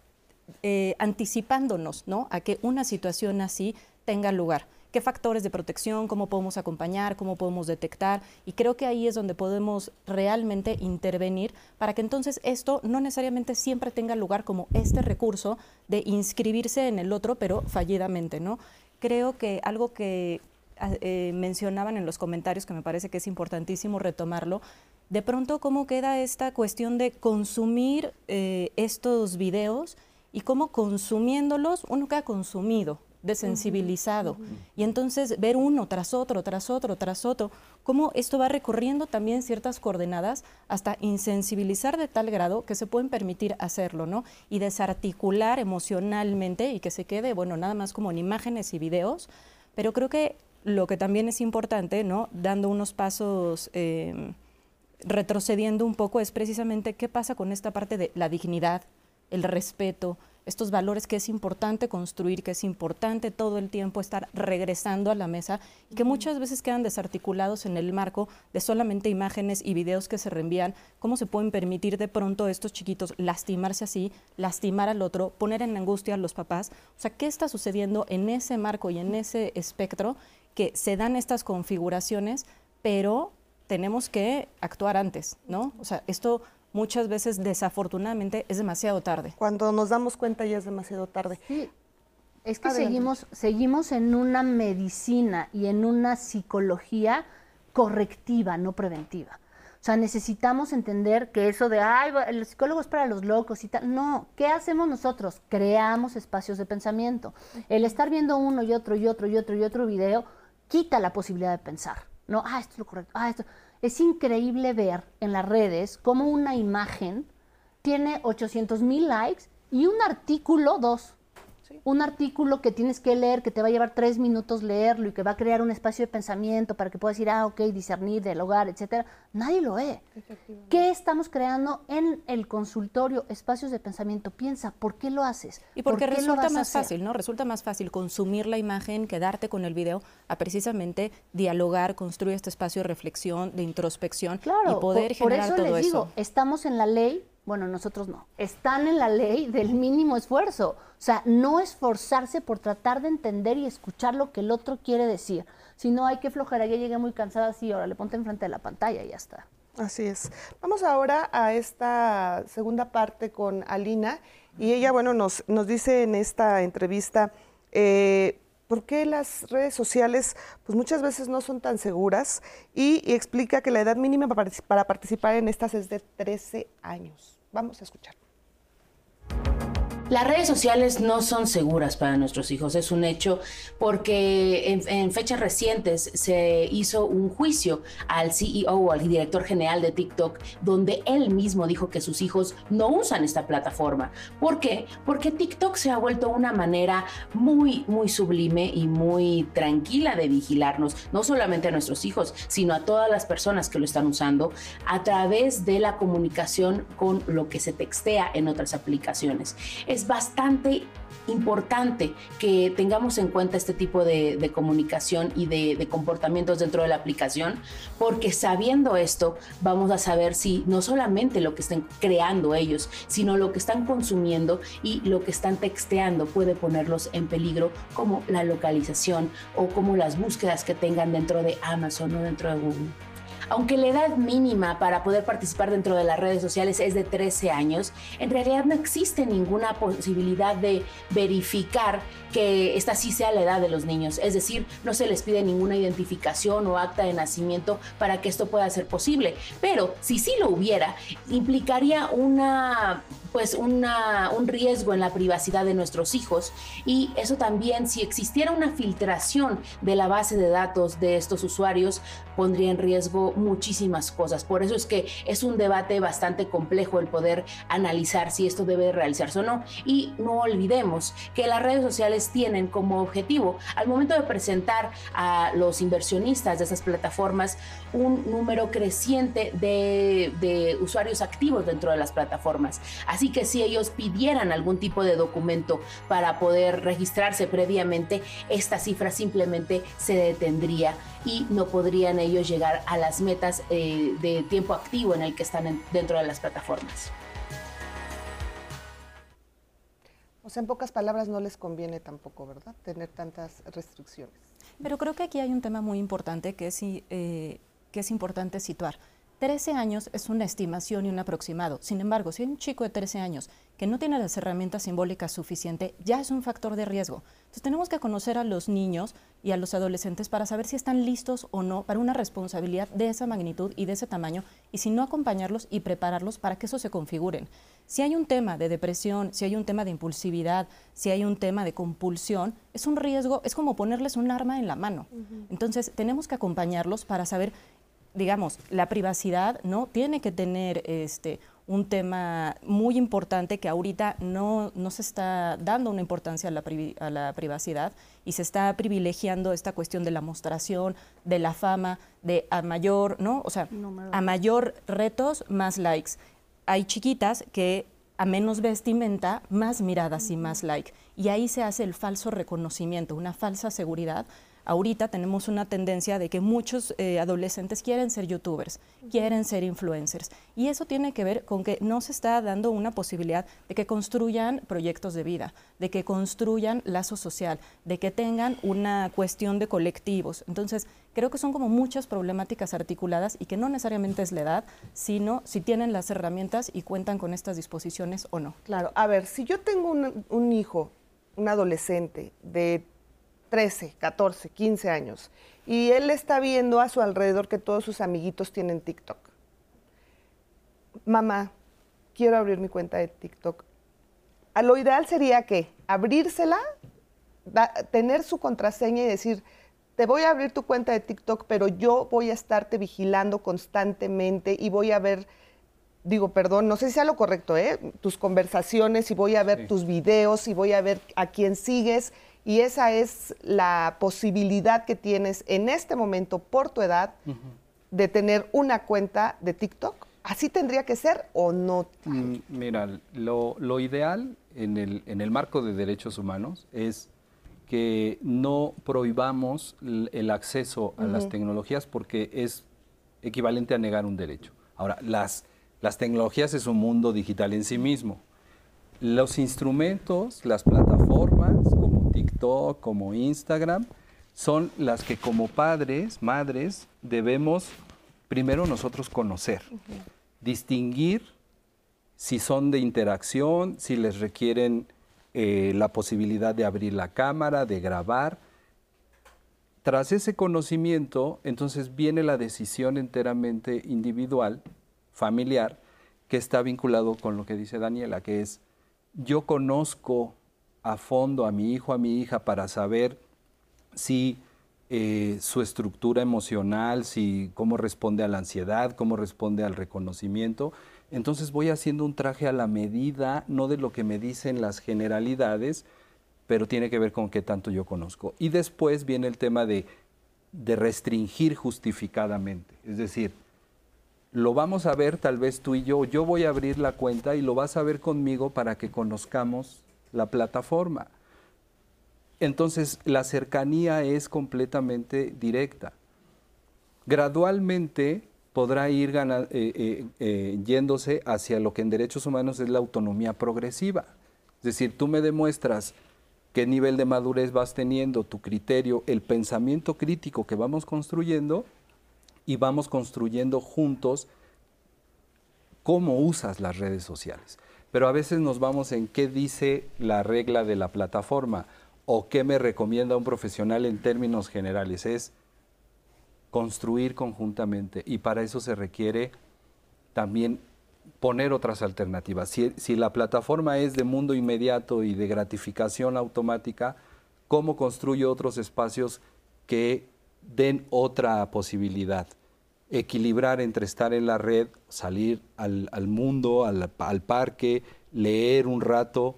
eh, anticipándonos ¿no? a que una situación así tenga lugar. ¿Qué factores de protección, cómo podemos acompañar, cómo podemos detectar? Y creo que ahí es donde podemos realmente intervenir para que entonces esto no necesariamente siempre tenga lugar como este recurso de inscribirse en el otro, pero fallidamente, ¿no? Creo que algo que ah, eh, mencionaban en los comentarios, que me parece que es importantísimo retomarlo, de pronto cómo queda esta cuestión de consumir eh, estos videos y cómo consumiéndolos uno queda consumido, desensibilizado. Y entonces ver uno tras otro, tras otro, tras otro, cómo esto va recorriendo también ciertas coordenadas hasta insensibilizar de tal grado que se pueden permitir hacerlo, ¿no? Y desarticular emocionalmente y que se quede, bueno, nada más como en imágenes y videos. Pero creo que lo que también es importante, ¿no? Dando unos pasos... Em, retrocediendo un poco es precisamente qué pasa con esta parte de la dignidad, el respeto, estos valores que es importante construir, que es importante todo el tiempo estar regresando a la mesa y que muchas veces quedan desarticulados en el marco de solamente imágenes y videos que se reenvían. ¿Cómo se pueden permitir de pronto a estos chiquitos lastimarse así, lastimar al otro, poner en angustia a los papás? O sea, ¿qué está sucediendo en ese marco y en ese espectro que se dan estas configuraciones, pero tenemos que actuar antes, ¿no? O sea, esto muchas veces desafortunadamente es demasiado tarde. Cuando nos damos cuenta ya es demasiado tarde. Sí. Es que seguimos, seguimos en una medicina y en una psicología correctiva, no preventiva. O sea, necesitamos entender que eso de, ay, el psicólogo es para los locos y tal. No, ¿qué hacemos nosotros? Creamos espacios de pensamiento. El estar viendo uno y otro y otro y otro y otro video quita la posibilidad de pensar. No, ah, esto es lo correcto. Ah, esto. Es increíble ver en las redes cómo una imagen tiene 800 mil likes y un artículo, dos un artículo que tienes que leer, que te va a llevar tres minutos leerlo y que va a crear un espacio de pensamiento para que puedas decir, ah, ok, discernir, dialogar, etcétera, nadie lo ve. ¿Qué estamos creando en el consultorio? Espacios de pensamiento. Piensa, ¿por qué lo haces? Y porque resulta más fácil, ¿no? Resulta más fácil consumir la imagen, quedarte con el video, a precisamente dialogar, construir este espacio de reflexión, de introspección y poder generar por eso les digo, Estamos en la ley bueno, nosotros no. Están en la ley del mínimo esfuerzo. O sea, no esforzarse por tratar de entender y escuchar lo que el otro quiere decir. Si no, hay que flojera. Ya llegué muy cansada, así, ahora le ponte enfrente de la pantalla y ya está. Así es. Vamos ahora a esta segunda parte con Alina. Y ella, bueno, nos, nos dice en esta entrevista eh, por qué las redes sociales pues muchas veces no son tan seguras y, explica que la edad mínima para participar en estas es de 13 años. Vamos a escuchar. Las redes sociales no son seguras para nuestros hijos, es un hecho, porque en, fechas recientes se hizo un juicio al CEO, al director general de TikTok, donde él mismo dijo que sus hijos no usan esta plataforma. ¿Por qué? Porque TikTok se ha vuelto una manera muy, muy sublime y muy tranquila de vigilarnos, no solamente a nuestros hijos, sino a todas las personas que lo están usando a través de la comunicación con lo que se textea en otras aplicaciones es bastante importante que tengamos en cuenta este tipo de, comunicación y de, de, comportamientos dentro de la aplicación, porque sabiendo esto vamos a saber si no solamente lo que estén creando ellos, sino lo que están consumiendo y lo que están texteando puede ponerlos en peligro, como la localización o como las búsquedas que tengan dentro de Amazon o dentro de Google. Aunque la edad mínima para poder participar dentro de las redes sociales es de 13 años, en realidad no existe ninguna posibilidad de verificar que esta sí sea la edad de los niños. Es decir, no se les pide ninguna identificación o acta de nacimiento para que esto pueda ser posible. Pero si sí lo hubiera, implicaría una pues una, un riesgo en la privacidad de nuestros hijos y eso también si existiera una filtración de la base de datos de estos usuarios pondría en riesgo muchísimas cosas. Por eso es que es un debate bastante complejo el poder analizar si esto debe realizarse o no. Y no olvidemos que las redes sociales tienen como objetivo al momento de presentar a los inversionistas de esas plataformas un número creciente de, de usuarios activos dentro de las plataformas. Así Así que si ellos pidieran algún tipo de documento para poder registrarse previamente, esta cifra simplemente se detendría y no podrían ellos llegar a las metas eh, de tiempo activo en el que están dentro de las plataformas. O sea, en pocas palabras no les conviene tampoco, ¿verdad? Tener tantas restricciones. Pero creo que aquí hay un tema muy importante que es, eh, que es importante situar. 13 años es una estimación y un aproximado. Sin embargo, si hay un chico de 13 años que no tiene las herramientas simbólicas suficientes, ya es un factor de riesgo. Entonces tenemos que conocer a los niños y a los adolescentes para saber si están listos o no para una responsabilidad de esa magnitud y de ese tamaño, y si no acompañarlos y prepararlos para que eso se configuren. Si hay un tema de depresión, si hay un tema de impulsividad, si hay un tema de compulsión, es un riesgo, es como ponerles un arma en la mano. Entonces tenemos que acompañarlos para saber digamos, la privacidad no tiene que tener este un tema muy importante que ahorita no, no se está dando una importancia a la, a la, privacidad y se está privilegiando esta cuestión de la mostración, de la fama, de a mayor, ¿no? O sea, a mayor retos, más likes. Hay chiquitas que a menos vestimenta, más miradas y más like. Y ahí se hace el falso reconocimiento, una falsa seguridad ahorita tenemos una tendencia de que muchos eh, adolescentes quieren ser youtubers, quieren ser influencers. Y eso tiene que ver con que no se está dando una posibilidad de que construyan proyectos de vida, de que construyan lazo social, de que tengan una cuestión de colectivos. Entonces, creo que son como muchas problemáticas articuladas y que no necesariamente es la edad, sino si tienen las herramientas y cuentan con estas disposiciones o no. Claro, a ver, si yo tengo un, un hijo, un adolescente de 13, 14, 15 años. Y él está viendo a su alrededor que todos sus amiguitos tienen TikTok. Mamá, quiero abrir mi cuenta de TikTok. A lo ideal sería que abrírsela, tener su contraseña y decir, te voy a abrir tu cuenta de TikTok, pero yo voy a estarte vigilando constantemente y voy a ver, digo, perdón, no sé si sea lo correcto, ¿eh? tus conversaciones y voy a ver tus videos y voy a ver a quién sigues. Y esa es la posibilidad que tienes en este momento por tu edad de tener una cuenta de TikTok. ¿Así tendría que ser o no? Mm, mira, lo, lo ideal en el, en el marco de derechos humanos es que no prohibamos el acceso a las tecnologías porque es equivalente a negar un derecho. Ahora, las, las tecnologías es un mundo digital en sí mismo. Los instrumentos, las plataformas TikTok, como Instagram, son las que como padres, madres, debemos primero nosotros conocer, distinguir si son de interacción, si les requieren eh, la posibilidad de abrir la cámara, de grabar. Tras ese conocimiento, entonces viene la decisión enteramente individual, familiar, que está vinculado con lo que dice Daniela, que es yo conozco a fondo a mi hijo, a mi hija, para saber si eh, su estructura emocional, si cómo responde a la ansiedad, cómo responde al reconocimiento, entonces voy haciendo un traje a la medida, no de lo que me dicen las generalidades, pero tiene que ver con qué tanto yo conozco. Y después viene el tema de, de restringir justificadamente. Es decir, lo vamos a ver tal vez tú y yo, yo voy a abrir la cuenta y lo vas a ver conmigo para que conozcamos la plataforma. Entonces la cercanía es completamente directa. Gradualmente podrá ir eh, eh, eh, yéndose hacia lo que en derechos humanos es la autonomía progresiva. Es decir, tú me demuestras qué nivel de madurez vas teniendo, tu criterio, el pensamiento crítico que vamos construyendo y vamos construyendo juntos cómo usas las redes sociales. Pero a veces nos vamos en qué dice la regla de la plataforma o qué me recomienda un profesional en términos generales. Es construir conjuntamente y para eso se requiere también poner otras alternativas. Si, la plataforma es de mundo inmediato y de gratificación automática, ¿cómo construyo otros espacios que den otra posibilidad? Equilibrar entre estar en la red, salir al, mundo, al, al parque, leer un rato,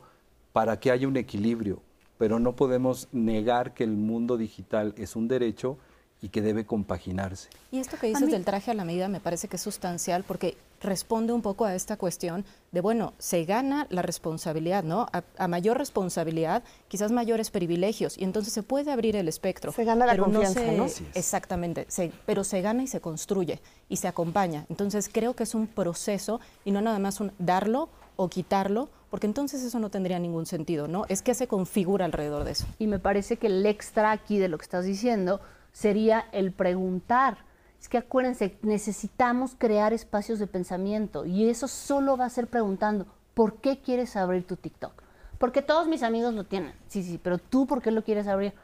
para que haya un equilibrio. Pero no podemos negar que el mundo digital es un derecho y que debe compaginarse. Y esto que dices del traje a la medida me parece que es sustancial porque responde un poco a esta cuestión de, bueno, se gana la responsabilidad, ¿no? A, mayor responsabilidad, quizás mayores privilegios, y entonces se puede abrir el espectro. Se gana la confianza, ¿no? Exactamente, pero se gana y se construye y se acompaña. Entonces creo que es un proceso y no nada más un darlo o quitarlo, porque entonces eso no tendría ningún sentido, ¿no? Es que se configura alrededor de eso. Y me parece que el extra aquí de lo que estás diciendo sería el preguntar. Es que acuérdense, necesitamos crear espacios de pensamiento y eso solo va a ser preguntando, ¿por qué quieres abrir tu TikTok? Porque todos mis amigos lo tienen. Sí, sí, pero tú, ¿por qué lo quieres abrir?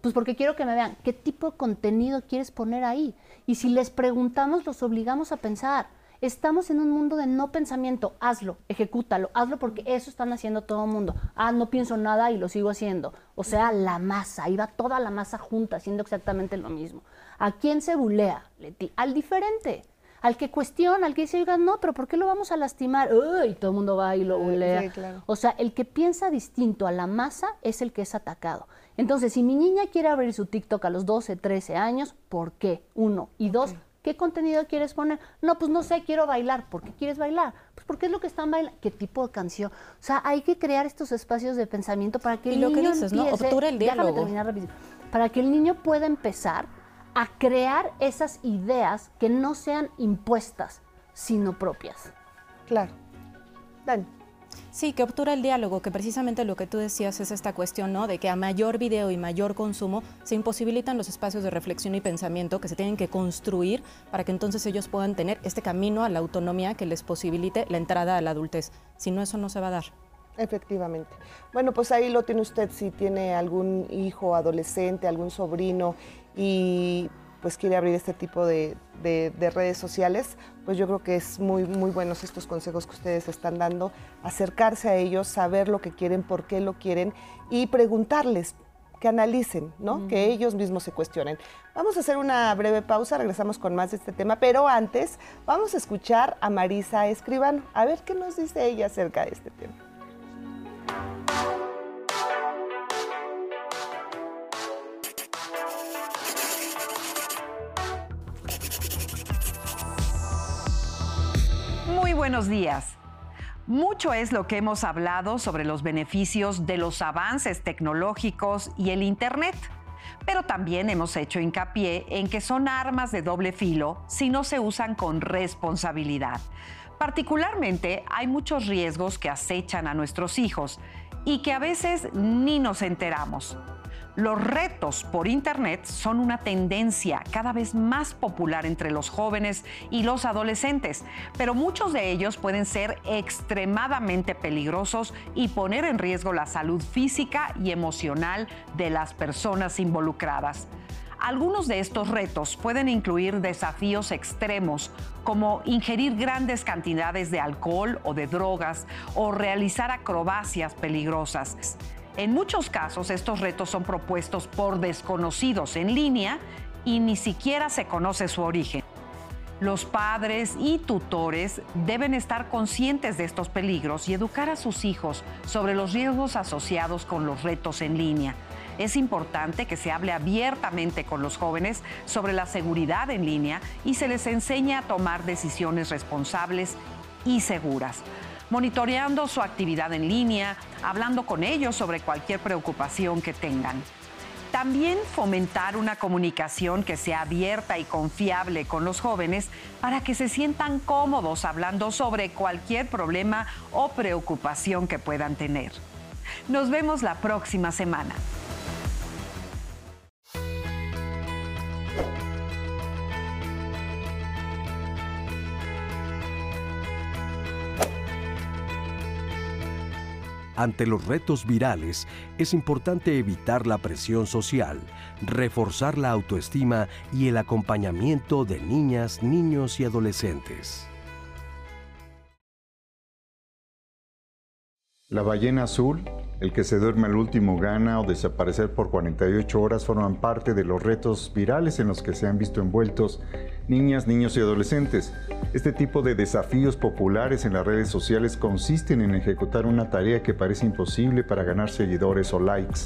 Pues porque quiero que me vean qué tipo de contenido quieres poner ahí. Y si les preguntamos, los obligamos a pensar. Estamos en un mundo de no pensamiento. Hazlo, ejecútalo, hazlo porque eso están haciendo todo el mundo. Ah, no pienso nada y lo sigo haciendo. O sea, la masa, iba toda la masa junta haciendo exactamente lo mismo. ¿A quién se bulea, Leti? Al diferente. Al que cuestiona, al que dice, oigan, no, pero ¿por qué lo vamos a lastimar? Y todo el mundo va y lo bulea. O sea, el que piensa distinto a la masa es el que es atacado. Entonces, si mi niña quiere abrir su TikTok a los 12, 13 años, ¿por qué? Uno. Y dos, ¿Qué contenido quieres poner? No, pues no sé, quiero bailar. ¿Por qué quieres bailar? Pues porque es lo que están bailando. ¿Qué tipo de canción? O sea, hay que crear estos espacios de pensamiento para que el niño que dices, ¿no? Obtura el diálogo. para que el niño pueda empezar a crear esas ideas que no sean impuestas, sino propias. Claro. Dani. Sí, que obtura el diálogo, que precisamente lo que tú decías es esta cuestión, ¿no? De que a mayor video y mayor consumo se imposibilitan los espacios de reflexión y pensamiento que se tienen que construir para que entonces ellos puedan tener este camino a la autonomía que les posibilite la entrada a la adultez. Si no, eso no se va a dar. Efectivamente. Bueno, pues ahí lo tiene usted si tiene algún hijo, adolescente, algún sobrino y pues quiere abrir este tipo de, redes sociales, pues yo creo que es muy, muy buenos estos consejos que ustedes están dando, acercarse a ellos, saber lo que quieren, por qué lo quieren y preguntarles, que analicen, ¿no? Que ellos mismos se cuestionen. Vamos a hacer una breve pausa, regresamos con más de este tema, pero antes vamos a escuchar a Marisa Escribano, a ver qué nos dice ella acerca de este tema. Buenos días. Mucho es lo que hemos hablado sobre los beneficios de los avances tecnológicos y el Internet, pero también hemos hecho hincapié en que son armas de doble filo si no se usan con responsabilidad. Particularmente hay muchos riesgos que acechan a nuestros hijos y que a veces ni nos enteramos. Los retos por Internet son una tendencia cada vez más popular entre los jóvenes y los adolescentes, pero muchos de ellos pueden ser extremadamente peligrosos y poner en riesgo la salud física y emocional de las personas involucradas. Algunos de estos retos pueden incluir desafíos extremos como ingerir grandes cantidades de alcohol o de drogas o realizar acrobacias peligrosas. En muchos casos estos retos son propuestos por desconocidos en línea y ni siquiera se conoce su origen. Los padres y tutores deben estar conscientes de estos peligros y educar a sus hijos sobre los riesgos asociados con los retos en línea. Es importante que se hable abiertamente con los jóvenes sobre la seguridad en línea y se les enseñe a tomar decisiones responsables y seguras monitoreando su actividad en línea, hablando con ellos sobre cualquier preocupación que tengan. También fomentar una comunicación que sea abierta y confiable con los jóvenes para que se sientan cómodos hablando sobre cualquier problema o preocupación que puedan tener. Nos vemos la próxima semana. Ante los retos virales, es importante evitar la presión social, reforzar la autoestima y el acompañamiento de niñas, niños y adolescentes. La ballena azul el que se duerme al último gana o desaparecer por 48 horas forman parte de los retos virales en los que se han visto envueltos niñas, niños y adolescentes. Este tipo de desafíos populares en las redes sociales consisten en ejecutar una tarea que parece imposible para ganar seguidores o likes.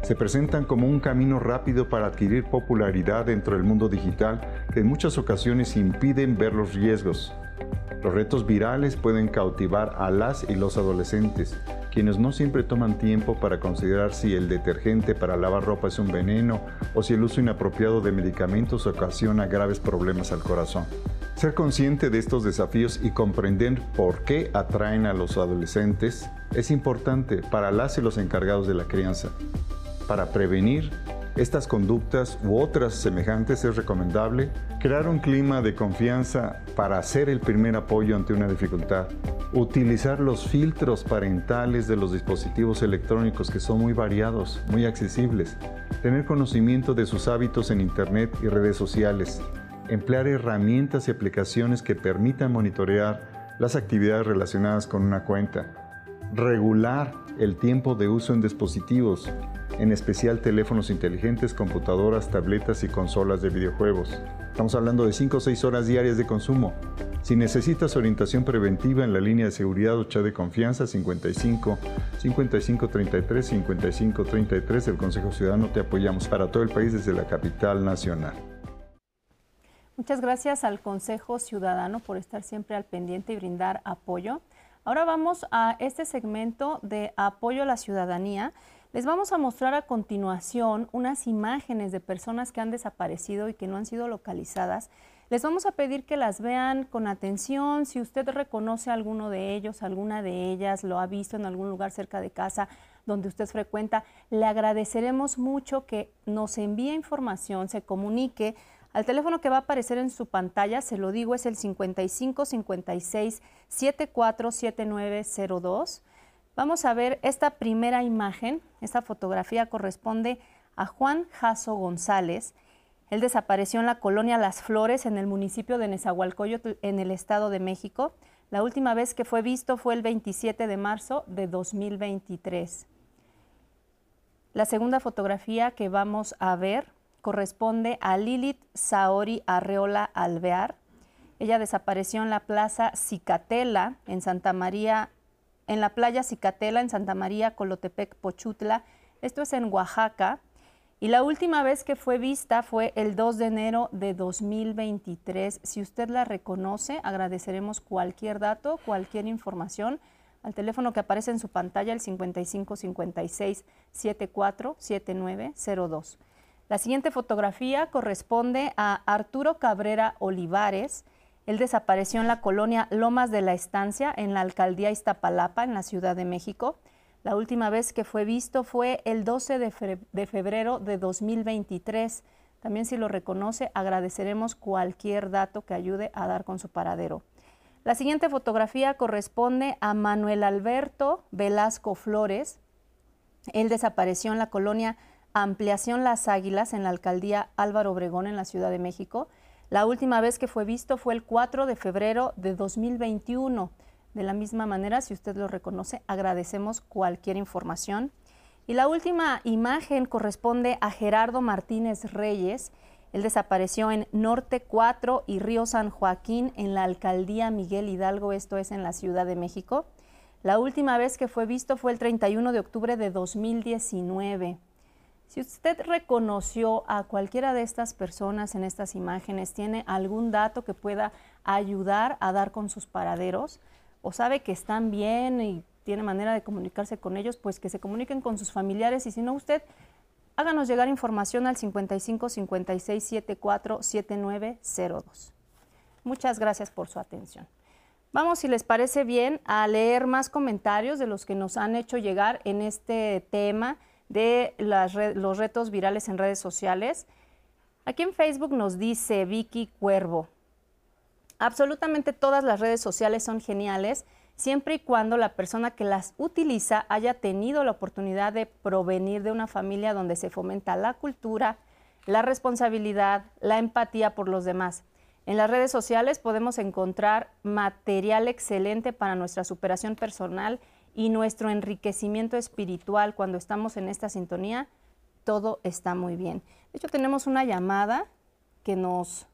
Se presentan como un camino rápido para adquirir popularidad dentro del mundo digital que en muchas ocasiones impiden ver los riesgos. Los retos virales pueden cautivar a las y los adolescentes, quienes no siempre toman tiempo para considerar si el detergente para lavar ropa es un veneno o si el uso inapropiado de medicamentos ocasiona graves problemas al corazón. Ser consciente de estos desafíos y comprender por qué atraen a los adolescentes es importante para las y los encargados de la crianza. Para prevenir estas conductas u otras semejantes es recomendable crear un clima de confianza para hacer el primer apoyo ante una dificultad, utilizar los filtros parentales de los dispositivos electrónicos que son muy variados, muy accesibles, tener conocimiento de sus hábitos en Internet y redes sociales, emplear herramientas y aplicaciones que permitan monitorear las actividades relacionadas con una cuenta, regular el tiempo de uso en dispositivos, en especial teléfonos inteligentes, computadoras, tabletas y consolas de videojuegos. Estamos hablando de 5 o 6 horas diarias de consumo. Si necesitas orientación preventiva en la línea de seguridad o chat de confianza 55 55 33 55 33 del Consejo Ciudadano te apoyamos para todo el país desde la capital nacional. Muchas gracias al Consejo Ciudadano por estar siempre al pendiente y brindar apoyo. Ahora vamos a este segmento de apoyo a la ciudadanía. Les vamos a mostrar a continuación unas imágenes de personas que han desaparecido y que no han sido localizadas. Les vamos a pedir que las vean con atención. Si usted reconoce a alguno de ellos, alguna de ellas, lo ha visto en algún lugar cerca de casa donde usted frecuenta, le agradeceremos mucho que nos envíe información, se comunique al teléfono que va a aparecer en su pantalla, se lo digo, es el 55 56 74 7902. Vamos a ver esta primera imagen. Esta fotografía corresponde a Juan Jasso González. Él desapareció en la colonia Las Flores, en el municipio de Nezahualcóyotl, en el Estado de México. La última vez que fue visto fue el 27 de marzo de 2023. La segunda fotografía que vamos a ver corresponde a Lilith Saori Arreola Alvear. Ella desapareció en la plaza Cicatela, en Santa María, en la playa Cicatela, en Santa María, Colotepec, Pochutla. Esto es en Oaxaca. Y la última vez que fue vista fue el 2 de enero de 2023. Si usted la reconoce, agradeceremos cualquier dato, cualquier información al teléfono que aparece en su pantalla, el 5556 747902. La siguiente fotografía corresponde a Arturo Cabrera Olivares. Él desapareció en la colonia Lomas de la Estancia, en la alcaldía Iztapalapa, en la Ciudad de México. La última vez que fue visto fue el 12 de febrero de 2023. También si lo reconoce, agradeceremos cualquier dato que ayude a dar con su paradero. La siguiente fotografía corresponde a Manuel Alberto Velasco Flores. Él desapareció en la colonia Ampliación Las Águilas en la alcaldía Álvaro Obregón en la Ciudad de México. La última vez que fue visto fue el 4 de febrero de 2021. De la misma manera, si usted lo reconoce, agradecemos cualquier información. Y la última imagen corresponde a Gerardo Martínez Reyes. Él desapareció en Norte 4 y Río San Joaquín en la alcaldía Miguel Hidalgo, esto es en la Ciudad de México. La última vez que fue visto fue el 31 de octubre de 2019. Si usted reconoció a cualquiera de estas personas en estas imágenes, tiene algún dato que pueda ayudar a dar con sus paraderos o sabe que están bien y tiene manera de comunicarse con ellos, pues que se comuniquen con sus familiares y si no usted háganos llegar información al 55 56 74 7902. Muchas gracias por su atención. Vamos, si les parece bien, a leer más comentarios de los que nos han hecho llegar en este tema de los retos virales en redes sociales. Aquí en Facebook nos dice Vicky Cuervo, absolutamente todas las redes sociales son geniales siempre y cuando la persona que las utiliza haya tenido la oportunidad de provenir de una familia donde se fomenta la cultura, la responsabilidad, la empatía por los demás. En las redes sociales podemos encontrar material excelente para nuestra superación personal y nuestro enriquecimiento espiritual cuando estamos en esta sintonía. Todo está muy bien. De hecho, tenemos una llamada que nos,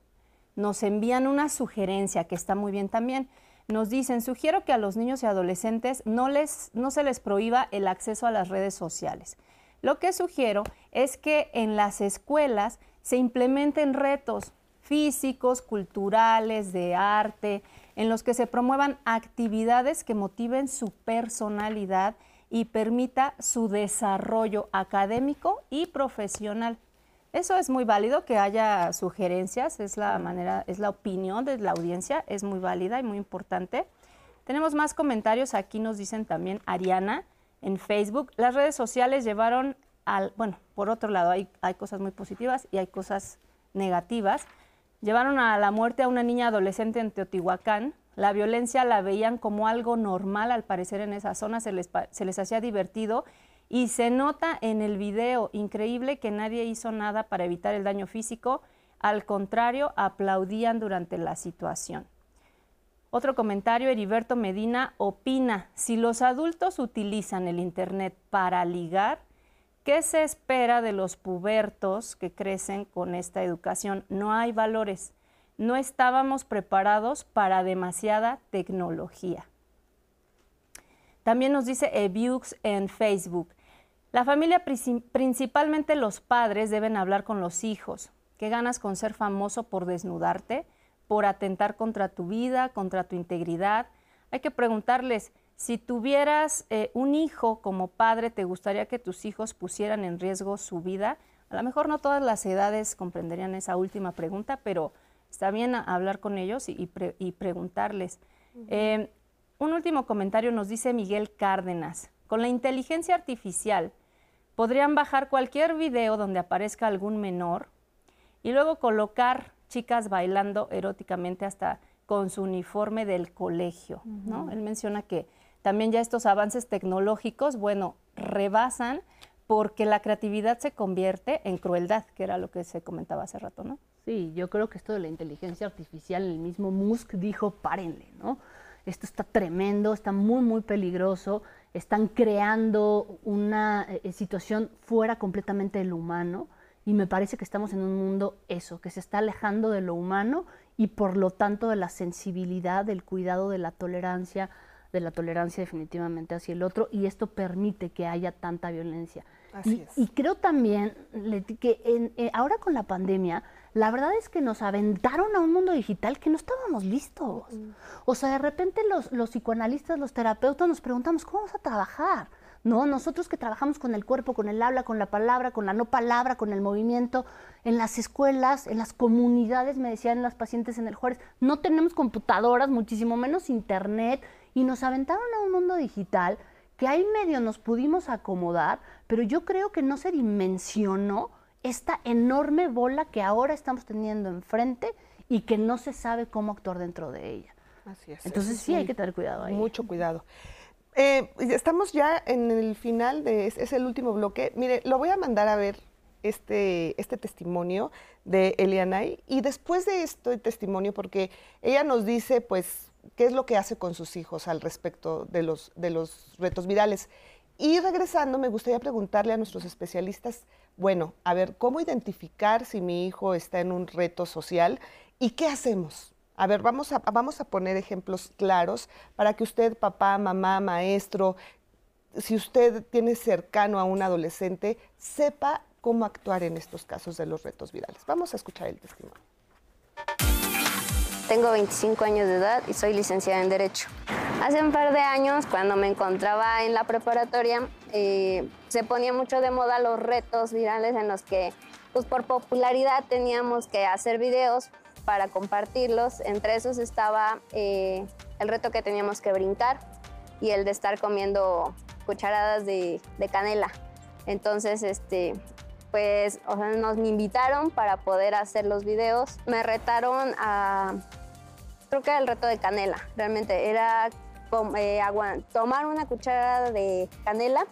nos envían una sugerencia que está muy bien también nos dicen, sugiero que a los niños y adolescentes no, les, no se les prohíba el acceso a las redes sociales. Lo que sugiero es que en las escuelas se implementen retos físicos, culturales, de arte, en los que se promuevan actividades que motiven su personalidad y permita su desarrollo académico y profesional. Eso es muy válido que haya sugerencias, es la manera, es la opinión de la audiencia, es muy válida y muy importante. Tenemos más comentarios, aquí nos dicen también Ariana en Facebook. Las redes sociales llevaron al, bueno, por otro lado, hay, hay cosas muy positivas y hay cosas negativas. Llevaron a la muerte a una niña adolescente en Teotihuacán. La violencia la veían como algo normal, al parecer en esa zona se les, se les hacía divertido y se nota en el video, increíble que nadie hizo nada para evitar el daño físico, al contrario, aplaudían durante la situación. Otro comentario, Heriberto Medina opina, si los adultos utilizan el Internet para ligar, ¿qué se espera de los pubertos que crecen con esta educación? No hay valores. No estábamos preparados para demasiada tecnología. También nos dice Eviux en Facebook. La familia, principalmente los padres, deben hablar con los hijos. ¿Qué ganas con ser famoso por desnudarte, por atentar contra tu vida, contra tu integridad? Hay que preguntarles, si tuvieras eh, un hijo como padre, ¿te gustaría que tus hijos pusieran en riesgo su vida? A lo mejor no todas las edades comprenderían esa última pregunta, pero está bien hablar con ellos y, preguntarles. Eh, un último comentario nos dice Miguel Cárdenas. Con la inteligencia artificial, podrían bajar cualquier video donde aparezca algún menor y luego colocar chicas bailando eróticamente hasta con su uniforme del colegio, ¿no? Él menciona que también ya estos avances tecnológicos, bueno, rebasan porque la creatividad se convierte en crueldad, que era lo que se comentaba hace rato, ¿no? Sí, yo creo que esto de la inteligencia artificial, el mismo Musk dijo, párenle, ¿no? Esto está tremendo, está muy, muy peligroso, están creando una eh, situación fuera completamente de lo humano y me parece que estamos en un mundo eso, que se está alejando de lo humano y por lo tanto de la sensibilidad, del cuidado, de la tolerancia, de la tolerancia definitivamente hacia el otro y esto permite que haya tanta violencia. Así y, y, creo también que en, eh, ahora con la pandemia, la verdad es que nos aventaron a un mundo digital que no estábamos listos. O sea, de repente los, los psicoanalistas, los terapeutas nos preguntamos, ¿cómo vamos a trabajar? No, nosotros que trabajamos con el cuerpo, con el habla, con la palabra, con la no palabra, con el movimiento, en las escuelas, en las comunidades, me decían las pacientes en el Juárez, no tenemos computadoras, muchísimo menos internet, y nos aventaron a un mundo digital que ahí medio nos pudimos acomodar, pero yo creo que no se dimensionó esta enorme bola que ahora estamos teniendo enfrente y que no se sabe cómo actuar dentro de ella. Así es. Entonces sí hay que tener cuidado ahí. Mucho cuidado. Eh, estamos ya en el final de es, el último bloque. Mire, lo voy a mandar a ver este, este testimonio de Elianay y después de este testimonio, porque ella nos dice, pues, qué es lo que hace con sus hijos al respecto de los, de los retos virales. Y regresando, me gustaría preguntarle a nuestros especialistas, bueno, a ver, ¿cómo identificar si mi hijo está en un reto social y qué hacemos? A ver, vamos a, vamos a poner ejemplos claros para que usted, papá, mamá, maestro, si usted tiene cercano a un adolescente, sepa cómo actuar en estos casos de los retos virales. Vamos a escuchar el testimonio. Tengo 25 años de edad y soy licenciada en Derecho. Hace un par de años, cuando me encontraba en la preparatoria, eh, se ponía mucho de moda los retos virales en los que, pues por popularidad, teníamos que hacer videos para compartirlos. Entre esos estaba eh, el reto que teníamos que brincar y el de estar comiendo cucharadas de, canela. Entonces, este, pues nos invitaron para poder hacer los videos. Me retaron a, creo que era el reto de canela, realmente era eh, tomar una cucharada de canela,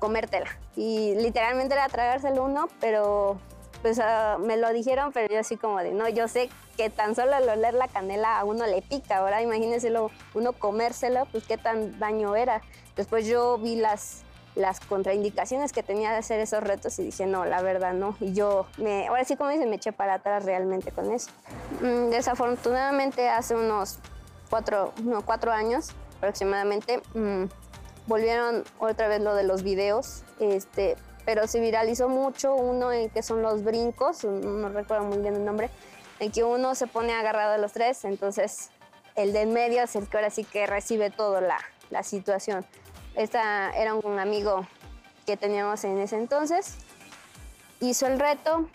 comértela. Y literalmente era tragárselo uno, pero pues ah, me lo dijeron, pero yo así como de, no, yo sé que tan solo al oler la canela a uno le pica, ahora imagínense uno comérselo, pues qué tan daño era. Después yo vi las, las contraindicaciones que tenía de hacer esos retos y dije, no, la verdad no. Y yo, me, ahora sí como dice, me eché para atrás realmente con eso. Mm, desafortunadamente hace unos cuatro, no, cuatro años aproximadamente, mm, volvieron otra vez lo de los videos, este, pero se viralizó mucho uno en que son los brincos, no recuerdo muy bien el nombre, en que uno se pone agarrado a los tres, entonces el de en medio es el que ahora sí que recibe toda la, la situación. Esta era un amigo que teníamos en ese entonces, hizo el reto,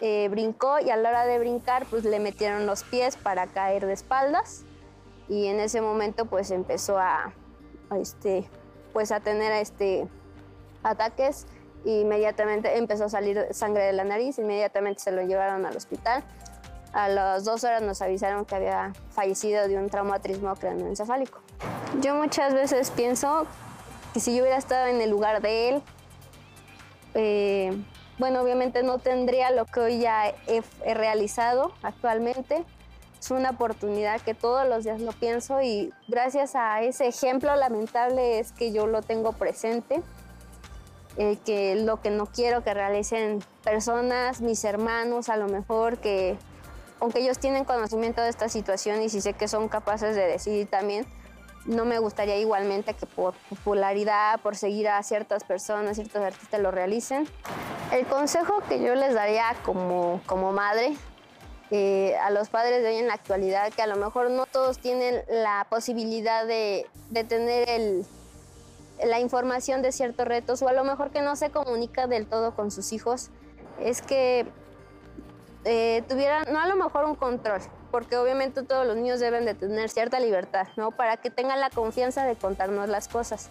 eh, brincó y a la hora de brincar pues le metieron los pies para caer de espaldas y en ese momento pues empezó a, a este, pues a tener este, ataques inmediatamente empezó a salir sangre de la nariz, inmediatamente se lo llevaron al hospital. A las dos horas nos avisaron que había fallecido de un traumatismo craneoencefálico. Yo muchas veces pienso que si yo hubiera estado en el lugar de él, eh, bueno, obviamente no tendría lo que hoy ya he, he realizado actualmente. Es una oportunidad que todos los días lo pienso y gracias a ese ejemplo lamentable es que yo lo tengo presente. Eh, que lo que no quiero que realicen personas, mis hermanos, a lo mejor que, aunque ellos tienen conocimiento de esta situación y si sé que son capaces de decidir también, no me gustaría igualmente que por popularidad, por seguir a ciertas personas, ciertos artistas lo realicen. El consejo que yo les daría como, como madre eh, a los padres de hoy en la actualidad, que a lo mejor no todos tienen la posibilidad de, de tener el, la información de ciertos retos o a lo mejor que no se comunica del todo con sus hijos, es que eh, tuvieran, no a lo mejor un control, porque obviamente todos los niños deben de tener cierta libertad, ¿no? Para que tengan la confianza de contarnos las cosas.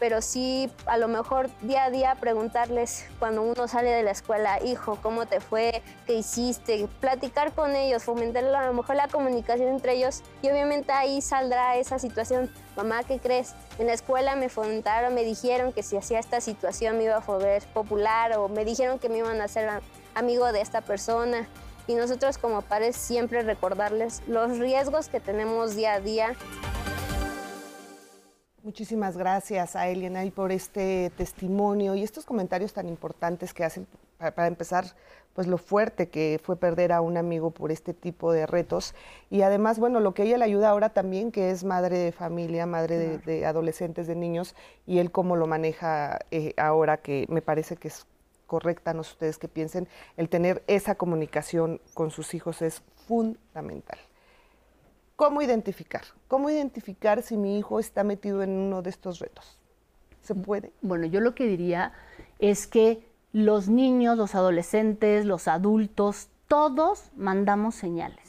Pero sí, a lo mejor día a día preguntarles cuando uno sale de la escuela, hijo, ¿cómo te fue? ¿Qué hiciste? Platicar con ellos, fomentar a lo mejor la comunicación entre ellos y obviamente ahí saldrá esa situación, mamá, ¿qué crees? En la escuela me fomentaron, me dijeron que si hacía esta situación me iba a volver popular o me dijeron que me iban a hacer amigo de esta persona. Y nosotros como padres siempre recordarles los riesgos que tenemos día a día. Muchísimas gracias a Eliana y por este testimonio y estos comentarios tan importantes que hacen para empezar pues lo fuerte que fue perder a un amigo por este tipo de retos y además, bueno, lo que ella le ayuda ahora también, que es madre de familia, madre de, adolescentes, de niños, y él cómo lo maneja eh, ahora, que me parece que es correcta, no sé ustedes que piensen, el tener esa comunicación con sus hijos es fundamental. ¿Cómo identificar? ¿Cómo identificar si mi hijo está metido en uno de estos retos? ¿Se puede? Bueno, yo lo que diría es que los niños, los adolescentes, los adultos, todos mandamos señales.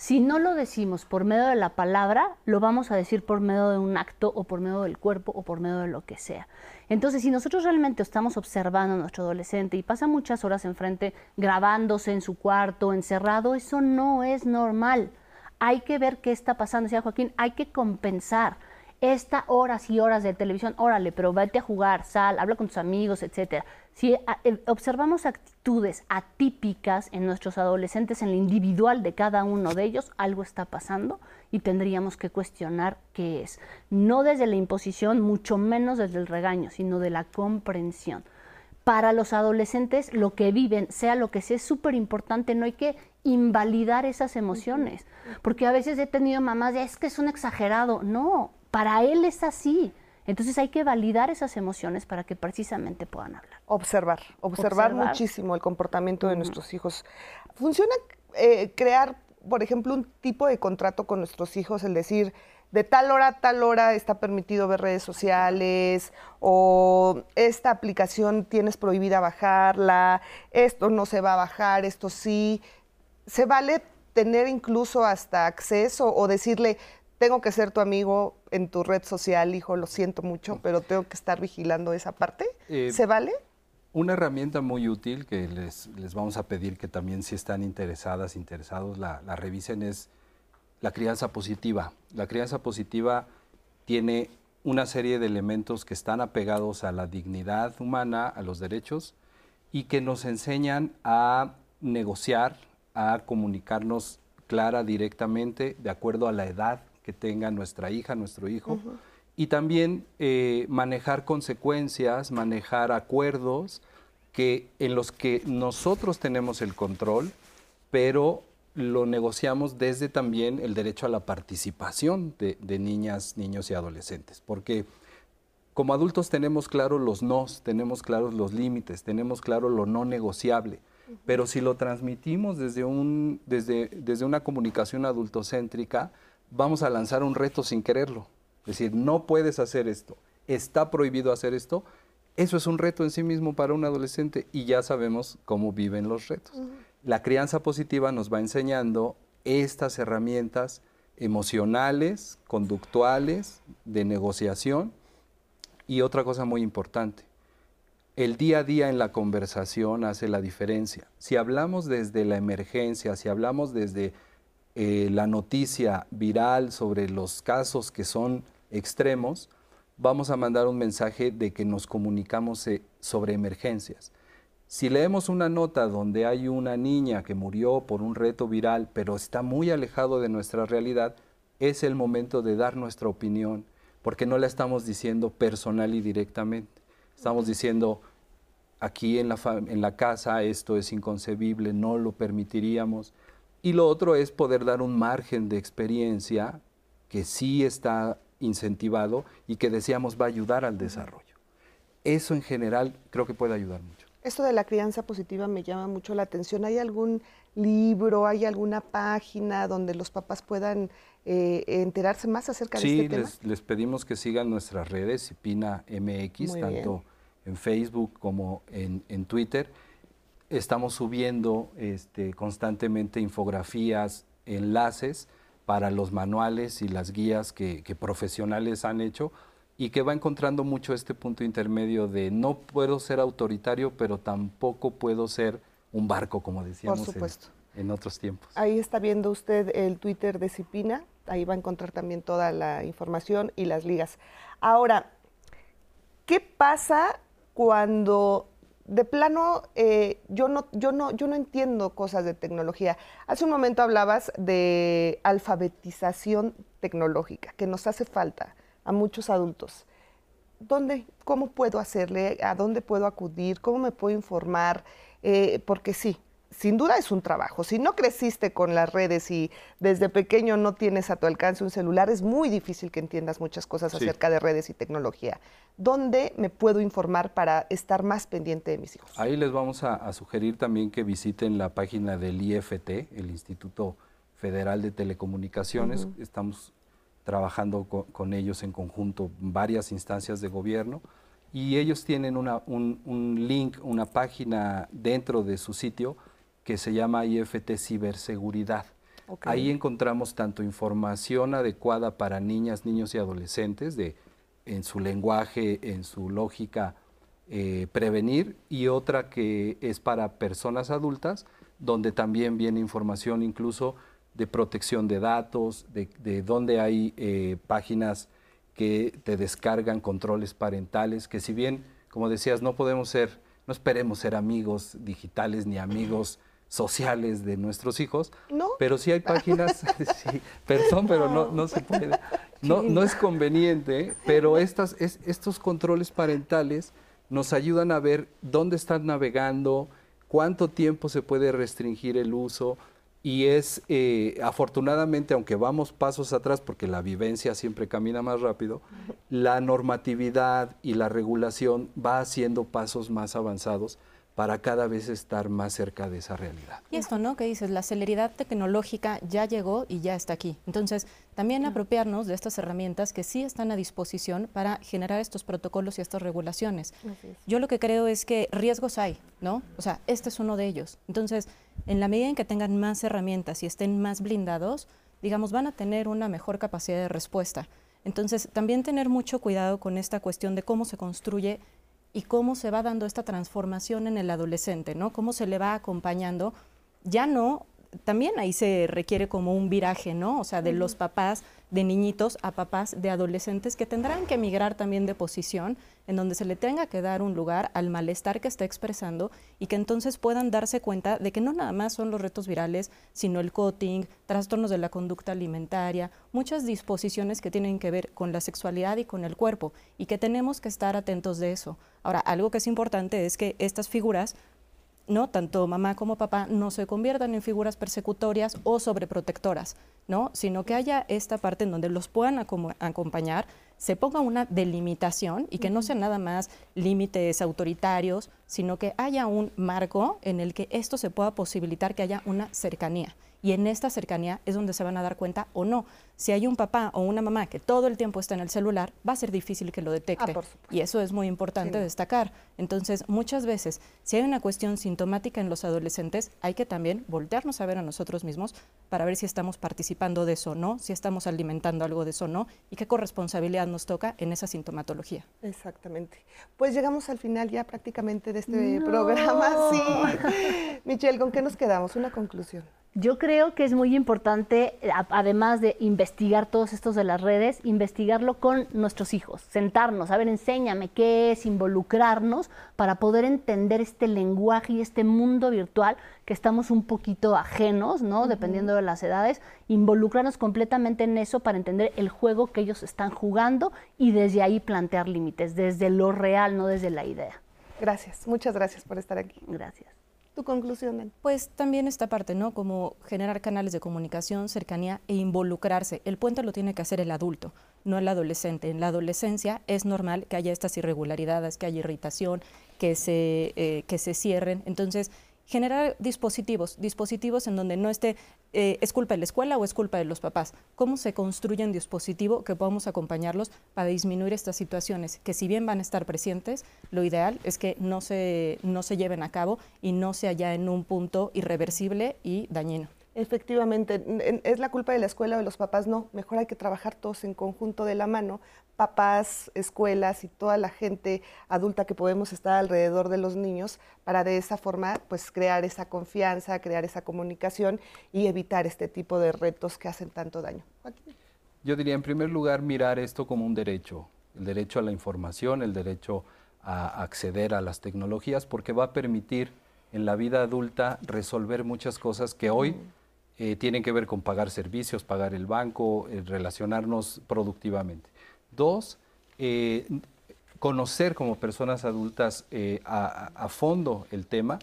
Si no lo decimos por medio de la palabra, lo vamos a decir por medio de un acto o por medio del cuerpo o por medio de lo que sea. Entonces, si nosotros realmente estamos observando a nuestro adolescente y pasa muchas horas enfrente grabándose en su cuarto, encerrado, eso no es normal. Hay que ver qué está pasando, decía Joaquín, hay que compensar esta horas y horas de televisión, órale, pero vete a jugar, sal, habla con tus amigos, etcétera. Si eh, observamos actitudes atípicas en nuestros adolescentes, en el individual de cada uno de ellos, algo está pasando y tendríamos que cuestionar qué es. No desde la imposición, mucho menos desde el regaño, sino de la comprensión. Para los adolescentes, lo que viven, sea lo que sea, es súper importante, no hay que invalidar esas emociones, porque a veces he tenido mamás de, es que es un exagerado. No, para él es así. Entonces hay que validar esas emociones para que precisamente puedan hablar. Observar, observar, muchísimo el comportamiento de nuestros hijos. ¿Funciona eh, crear, por ejemplo, un tipo de contrato con nuestros hijos, el decir, de tal hora a tal hora está permitido ver redes sociales o esta aplicación tienes prohibida bajarla, esto no se va a bajar, esto sí? ¿Se vale tener incluso hasta acceso o decirle, tengo que ser tu amigo en tu red social, hijo, lo siento mucho, pero tengo que estar vigilando esa parte. Eh, ¿Se vale? Una herramienta muy útil que les, les, vamos a pedir que también si están interesadas, interesados, la, la revisen es la crianza positiva. La crianza positiva tiene una serie de elementos que están apegados a la dignidad humana, a los derechos, y que nos enseñan a negociar, a comunicarnos clara, directamente, de acuerdo a la edad que tenga nuestra hija, nuestro hijo. Y también eh, manejar consecuencias, manejar acuerdos que, en los que nosotros tenemos el control, pero lo negociamos desde también el derecho a la participación de, de niñas, niños y adolescentes. Porque como adultos tenemos claros los nos, tenemos claros los límites, tenemos claro lo no negociable. Pero si lo transmitimos desde, un, desde, desde una comunicación adultocéntrica, vamos a lanzar un reto sin quererlo. Es decir, no puedes hacer esto, está prohibido hacer esto. Eso es un reto en sí mismo para un adolescente y ya sabemos cómo viven los retos. La crianza positiva nos va enseñando estas herramientas emocionales, conductuales, de negociación. Y otra cosa muy importante, el día a día en la conversación hace la diferencia. Si hablamos desde la emergencia, si hablamos desde eh, la noticia viral sobre los casos que son extremos, vamos a mandar un mensaje de que nos comunicamos eh, sobre emergencias. Si leemos una nota donde hay una niña que murió por un reto viral, pero está muy alejado de nuestra realidad, es el momento de dar nuestra opinión, porque no la estamos diciendo personal y directamente. Estamos diciendo, aquí en la, en la casa esto es inconcebible, no lo permitiríamos. Y lo otro es poder dar un margen de experiencia que sí está incentivado y que decíamos va a ayudar al desarrollo. Eso en general creo que puede ayudar mucho. Esto de la crianza positiva me llama mucho la atención. ¿Hay algún libro, hay alguna página donde los papás puedan eh, enterarse más acerca de este tema? Sí, les, pedimos que sigan nuestras redes, Cipina MX, tanto en Facebook como en, en Twitter estamos subiendo este, constantemente infografías, enlaces para los manuales y las guías que, profesionales han hecho y que va encontrando mucho este punto intermedio de no puedo ser autoritario, pero tampoco puedo ser un barco, como decíamos En, otros tiempos. Ahí está viendo usted el Twitter de Cipina, ahí va a encontrar también toda la información y las ligas. Ahora, ¿qué pasa cuando de plano eh, yo, no, yo, no, yo no entiendo cosas de tecnología? Hace un momento hablabas de alfabetización tecnológica, que nos hace falta a muchos adultos. ¿Dónde, ¿Cómo puedo hacerle? ¿A dónde puedo acudir? ¿Cómo me puedo informar? Eh, porque sí, sin duda es un trabajo. Si no creciste con las redes y desde pequeño no tienes a tu alcance un celular, es muy difícil que entiendas muchas cosas acerca de redes y tecnología. ¿Dónde me puedo informar para estar más pendiente de mis hijos? Ahí les vamos a, sugerir también que visiten la página del IFT, el Instituto Federal de Telecomunicaciones. Estamos trabajando con, ellos en conjunto varias instancias de gobierno y ellos tienen un link, una página dentro de su sitio que se llama IFT Ciberseguridad. Ahí encontramos tanto información adecuada para niñas, niños y adolescentes, de, en su lenguaje, en su lógica, eh, prevenir, y otra que es para personas adultas, donde también viene información incluso de protección de datos, de, de dónde hay eh, páginas que te descargan controles parentales, que si bien, como decías, no podemos ser, no esperemos ser amigos digitales ni amigos sociales de nuestros hijos, pero sí hay páginas, perdón, pero no, no se puede, no, no es conveniente, pero estas, es, estos controles parentales nos ayudan a ver dónde están navegando, cuánto tiempo se puede restringir el uso, y es eh, afortunadamente, aunque vamos pasos atrás porque la vivencia siempre camina más rápido, la normatividad y la regulación va haciendo pasos más avanzados para cada vez estar más cerca de esa realidad. Y esto, ¿no? Que dices, la celeridad tecnológica ya llegó y ya está aquí. Entonces, también apropiarnos de estas herramientas que sí están a disposición para generar estos protocolos y estas regulaciones. Yo lo que creo es que riesgos hay, ¿no? O sea, este es uno de ellos. Entonces, en la medida en que tengan más herramientas y estén más blindados, digamos, van a tener una mejor capacidad de respuesta. Entonces, también tener mucho cuidado con esta cuestión de cómo se construye y cómo se va dando esta transformación en el adolescente, ¿no? Cómo se le va acompañando, ya no, también ahí se requiere como un viraje, ¿no? O sea, de los papás de niñitos a papás de adolescentes que tendrán que migrar también de posición, en donde se le tenga que dar un lugar al malestar que está expresando y que entonces puedan darse cuenta de que no nada más son los retos virales, sino el cutting, trastornos de la conducta alimentaria, muchas disposiciones que tienen que ver con la sexualidad y con el cuerpo y que tenemos que estar atentos de eso. Ahora, algo que es importante es que estas figuras ¿no? Tanto mamá como papá no se conviertan en figuras persecutorias o sobreprotectoras, ¿no? Sino que haya esta parte en donde los puedan acompañar, se ponga una delimitación y que no sean nada más límites autoritarios, sino que haya un marco en el que esto se pueda posibilitar que haya una cercanía y en esta cercanía es donde se van a dar cuenta o no. Si hay un papá o una mamá que todo el tiempo está en el celular, va a ser difícil que lo detecte. Ah, y eso es muy importante destacar. Entonces, muchas veces, si hay una cuestión sintomática en los adolescentes, hay que también voltearnos a ver a nosotros mismos para ver si estamos participando de eso o no, si estamos alimentando algo de eso o no, y qué corresponsabilidad nos toca en esa sintomatología. Exactamente. Pues llegamos al final ya prácticamente de este programa. Sí. Michelle, ¿con qué nos quedamos? Una conclusión. Yo creo que es muy importante, además de investigar todos estos de las redes, investigarlo con nuestros hijos, sentarnos, a ver, enséñame qué es, involucrarnos para poder entender este lenguaje y este mundo virtual que estamos un poquito ajenos, ¿no? Dependiendo de las edades, involucrarnos completamente en eso para entender el juego que ellos están jugando y desde ahí plantear límites, desde lo real, no desde la idea. Gracias, muchas gracias por estar aquí. Gracias conclusión? Pues también esta parte, ¿no? Como generar canales de comunicación, cercanía e involucrarse. El puente lo tiene que hacer el adulto, no el adolescente. En la adolescencia es normal que haya estas irregularidades, que haya irritación, que se, eh, que se cierren. Entonces, generar dispositivos, dispositivos en donde no esté, eh, es culpa de la escuela o es culpa de los papás. ¿Cómo se construye un dispositivo que podamos acompañarlos para disminuir estas situaciones? Que si bien van a estar presentes, lo ideal es que no se, no se lleven a cabo y no sea ya en un punto irreversible y dañino. Efectivamente, ¿es la culpa de la escuela o de los papás? No, mejor hay que trabajar todos en conjunto de la mano, papás, escuelas y toda la gente adulta que podemos estar alrededor de los niños para de esa forma pues crear esa confianza, crear esa comunicación y evitar este tipo de retos que hacen tanto daño. Joaquín. Yo diría, en primer lugar, mirar esto como un derecho, el derecho a la información, el derecho a acceder a las tecnologías, porque va a permitir en la vida adulta resolver muchas cosas que hoy eh, tienen que ver con pagar servicios, pagar el banco, eh, relacionarnos productivamente. Dos, eh, conocer como personas adultas a, fondo el tema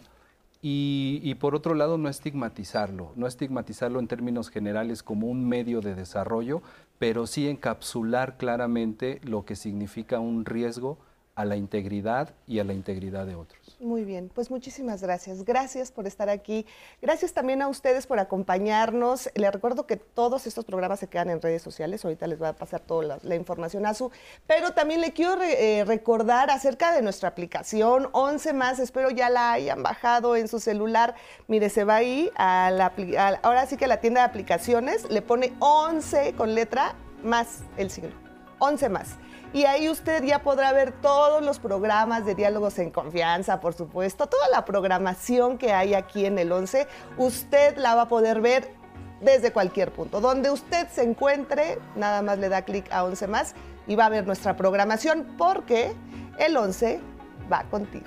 y, por otro lado no estigmatizarlo, no estigmatizarlo en términos generales como un medio de desarrollo, pero sí encapsular claramente lo que significa un riesgo a la integridad y a la integridad de otros. Muy bien, pues muchísimas gracias. Gracias por estar aquí. Gracias también a ustedes por acompañarnos. Les recuerdo que todos estos programas se quedan en redes sociales. Ahorita les va a pasar toda la, información a su. Pero también le quiero eh, recordar acerca de nuestra aplicación 11 más. Espero ya la hayan bajado en su celular. Mire, se va ahí a la, ahora sí que a la tienda de aplicaciones le pone 11 con letra más el signo. 11 más y ahí usted ya podrá ver todos los programas de diálogos en confianza, por supuesto, toda la programación que hay aquí en el 11, usted la va a poder ver desde cualquier punto. Donde usted se encuentre, nada más le da clic a 11 más y va a ver nuestra programación porque el 11 va contigo.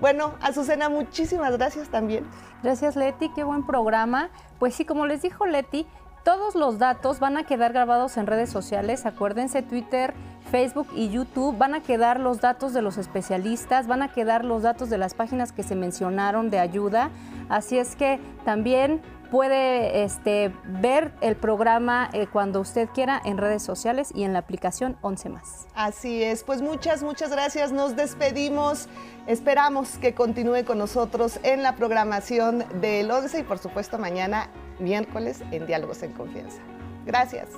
Bueno, Azucena, muchísimas gracias también. Gracias, Leti, qué buen programa. Pues sí, como les dijo Leti, todos los datos van a quedar grabados en redes sociales, acuérdense, Twitter, Facebook y YouTube, van a quedar los datos de los especialistas, van a quedar los datos de las páginas que se mencionaron de ayuda, así es que también puede este, ver el programa eh, cuando usted quiera en redes sociales y en la aplicación 11 más. Así es, pues muchas, muchas gracias. Nos despedimos. Esperamos que continúe con nosotros en la programación del 11 y por supuesto mañana miércoles en Diálogos en Confianza. Gracias.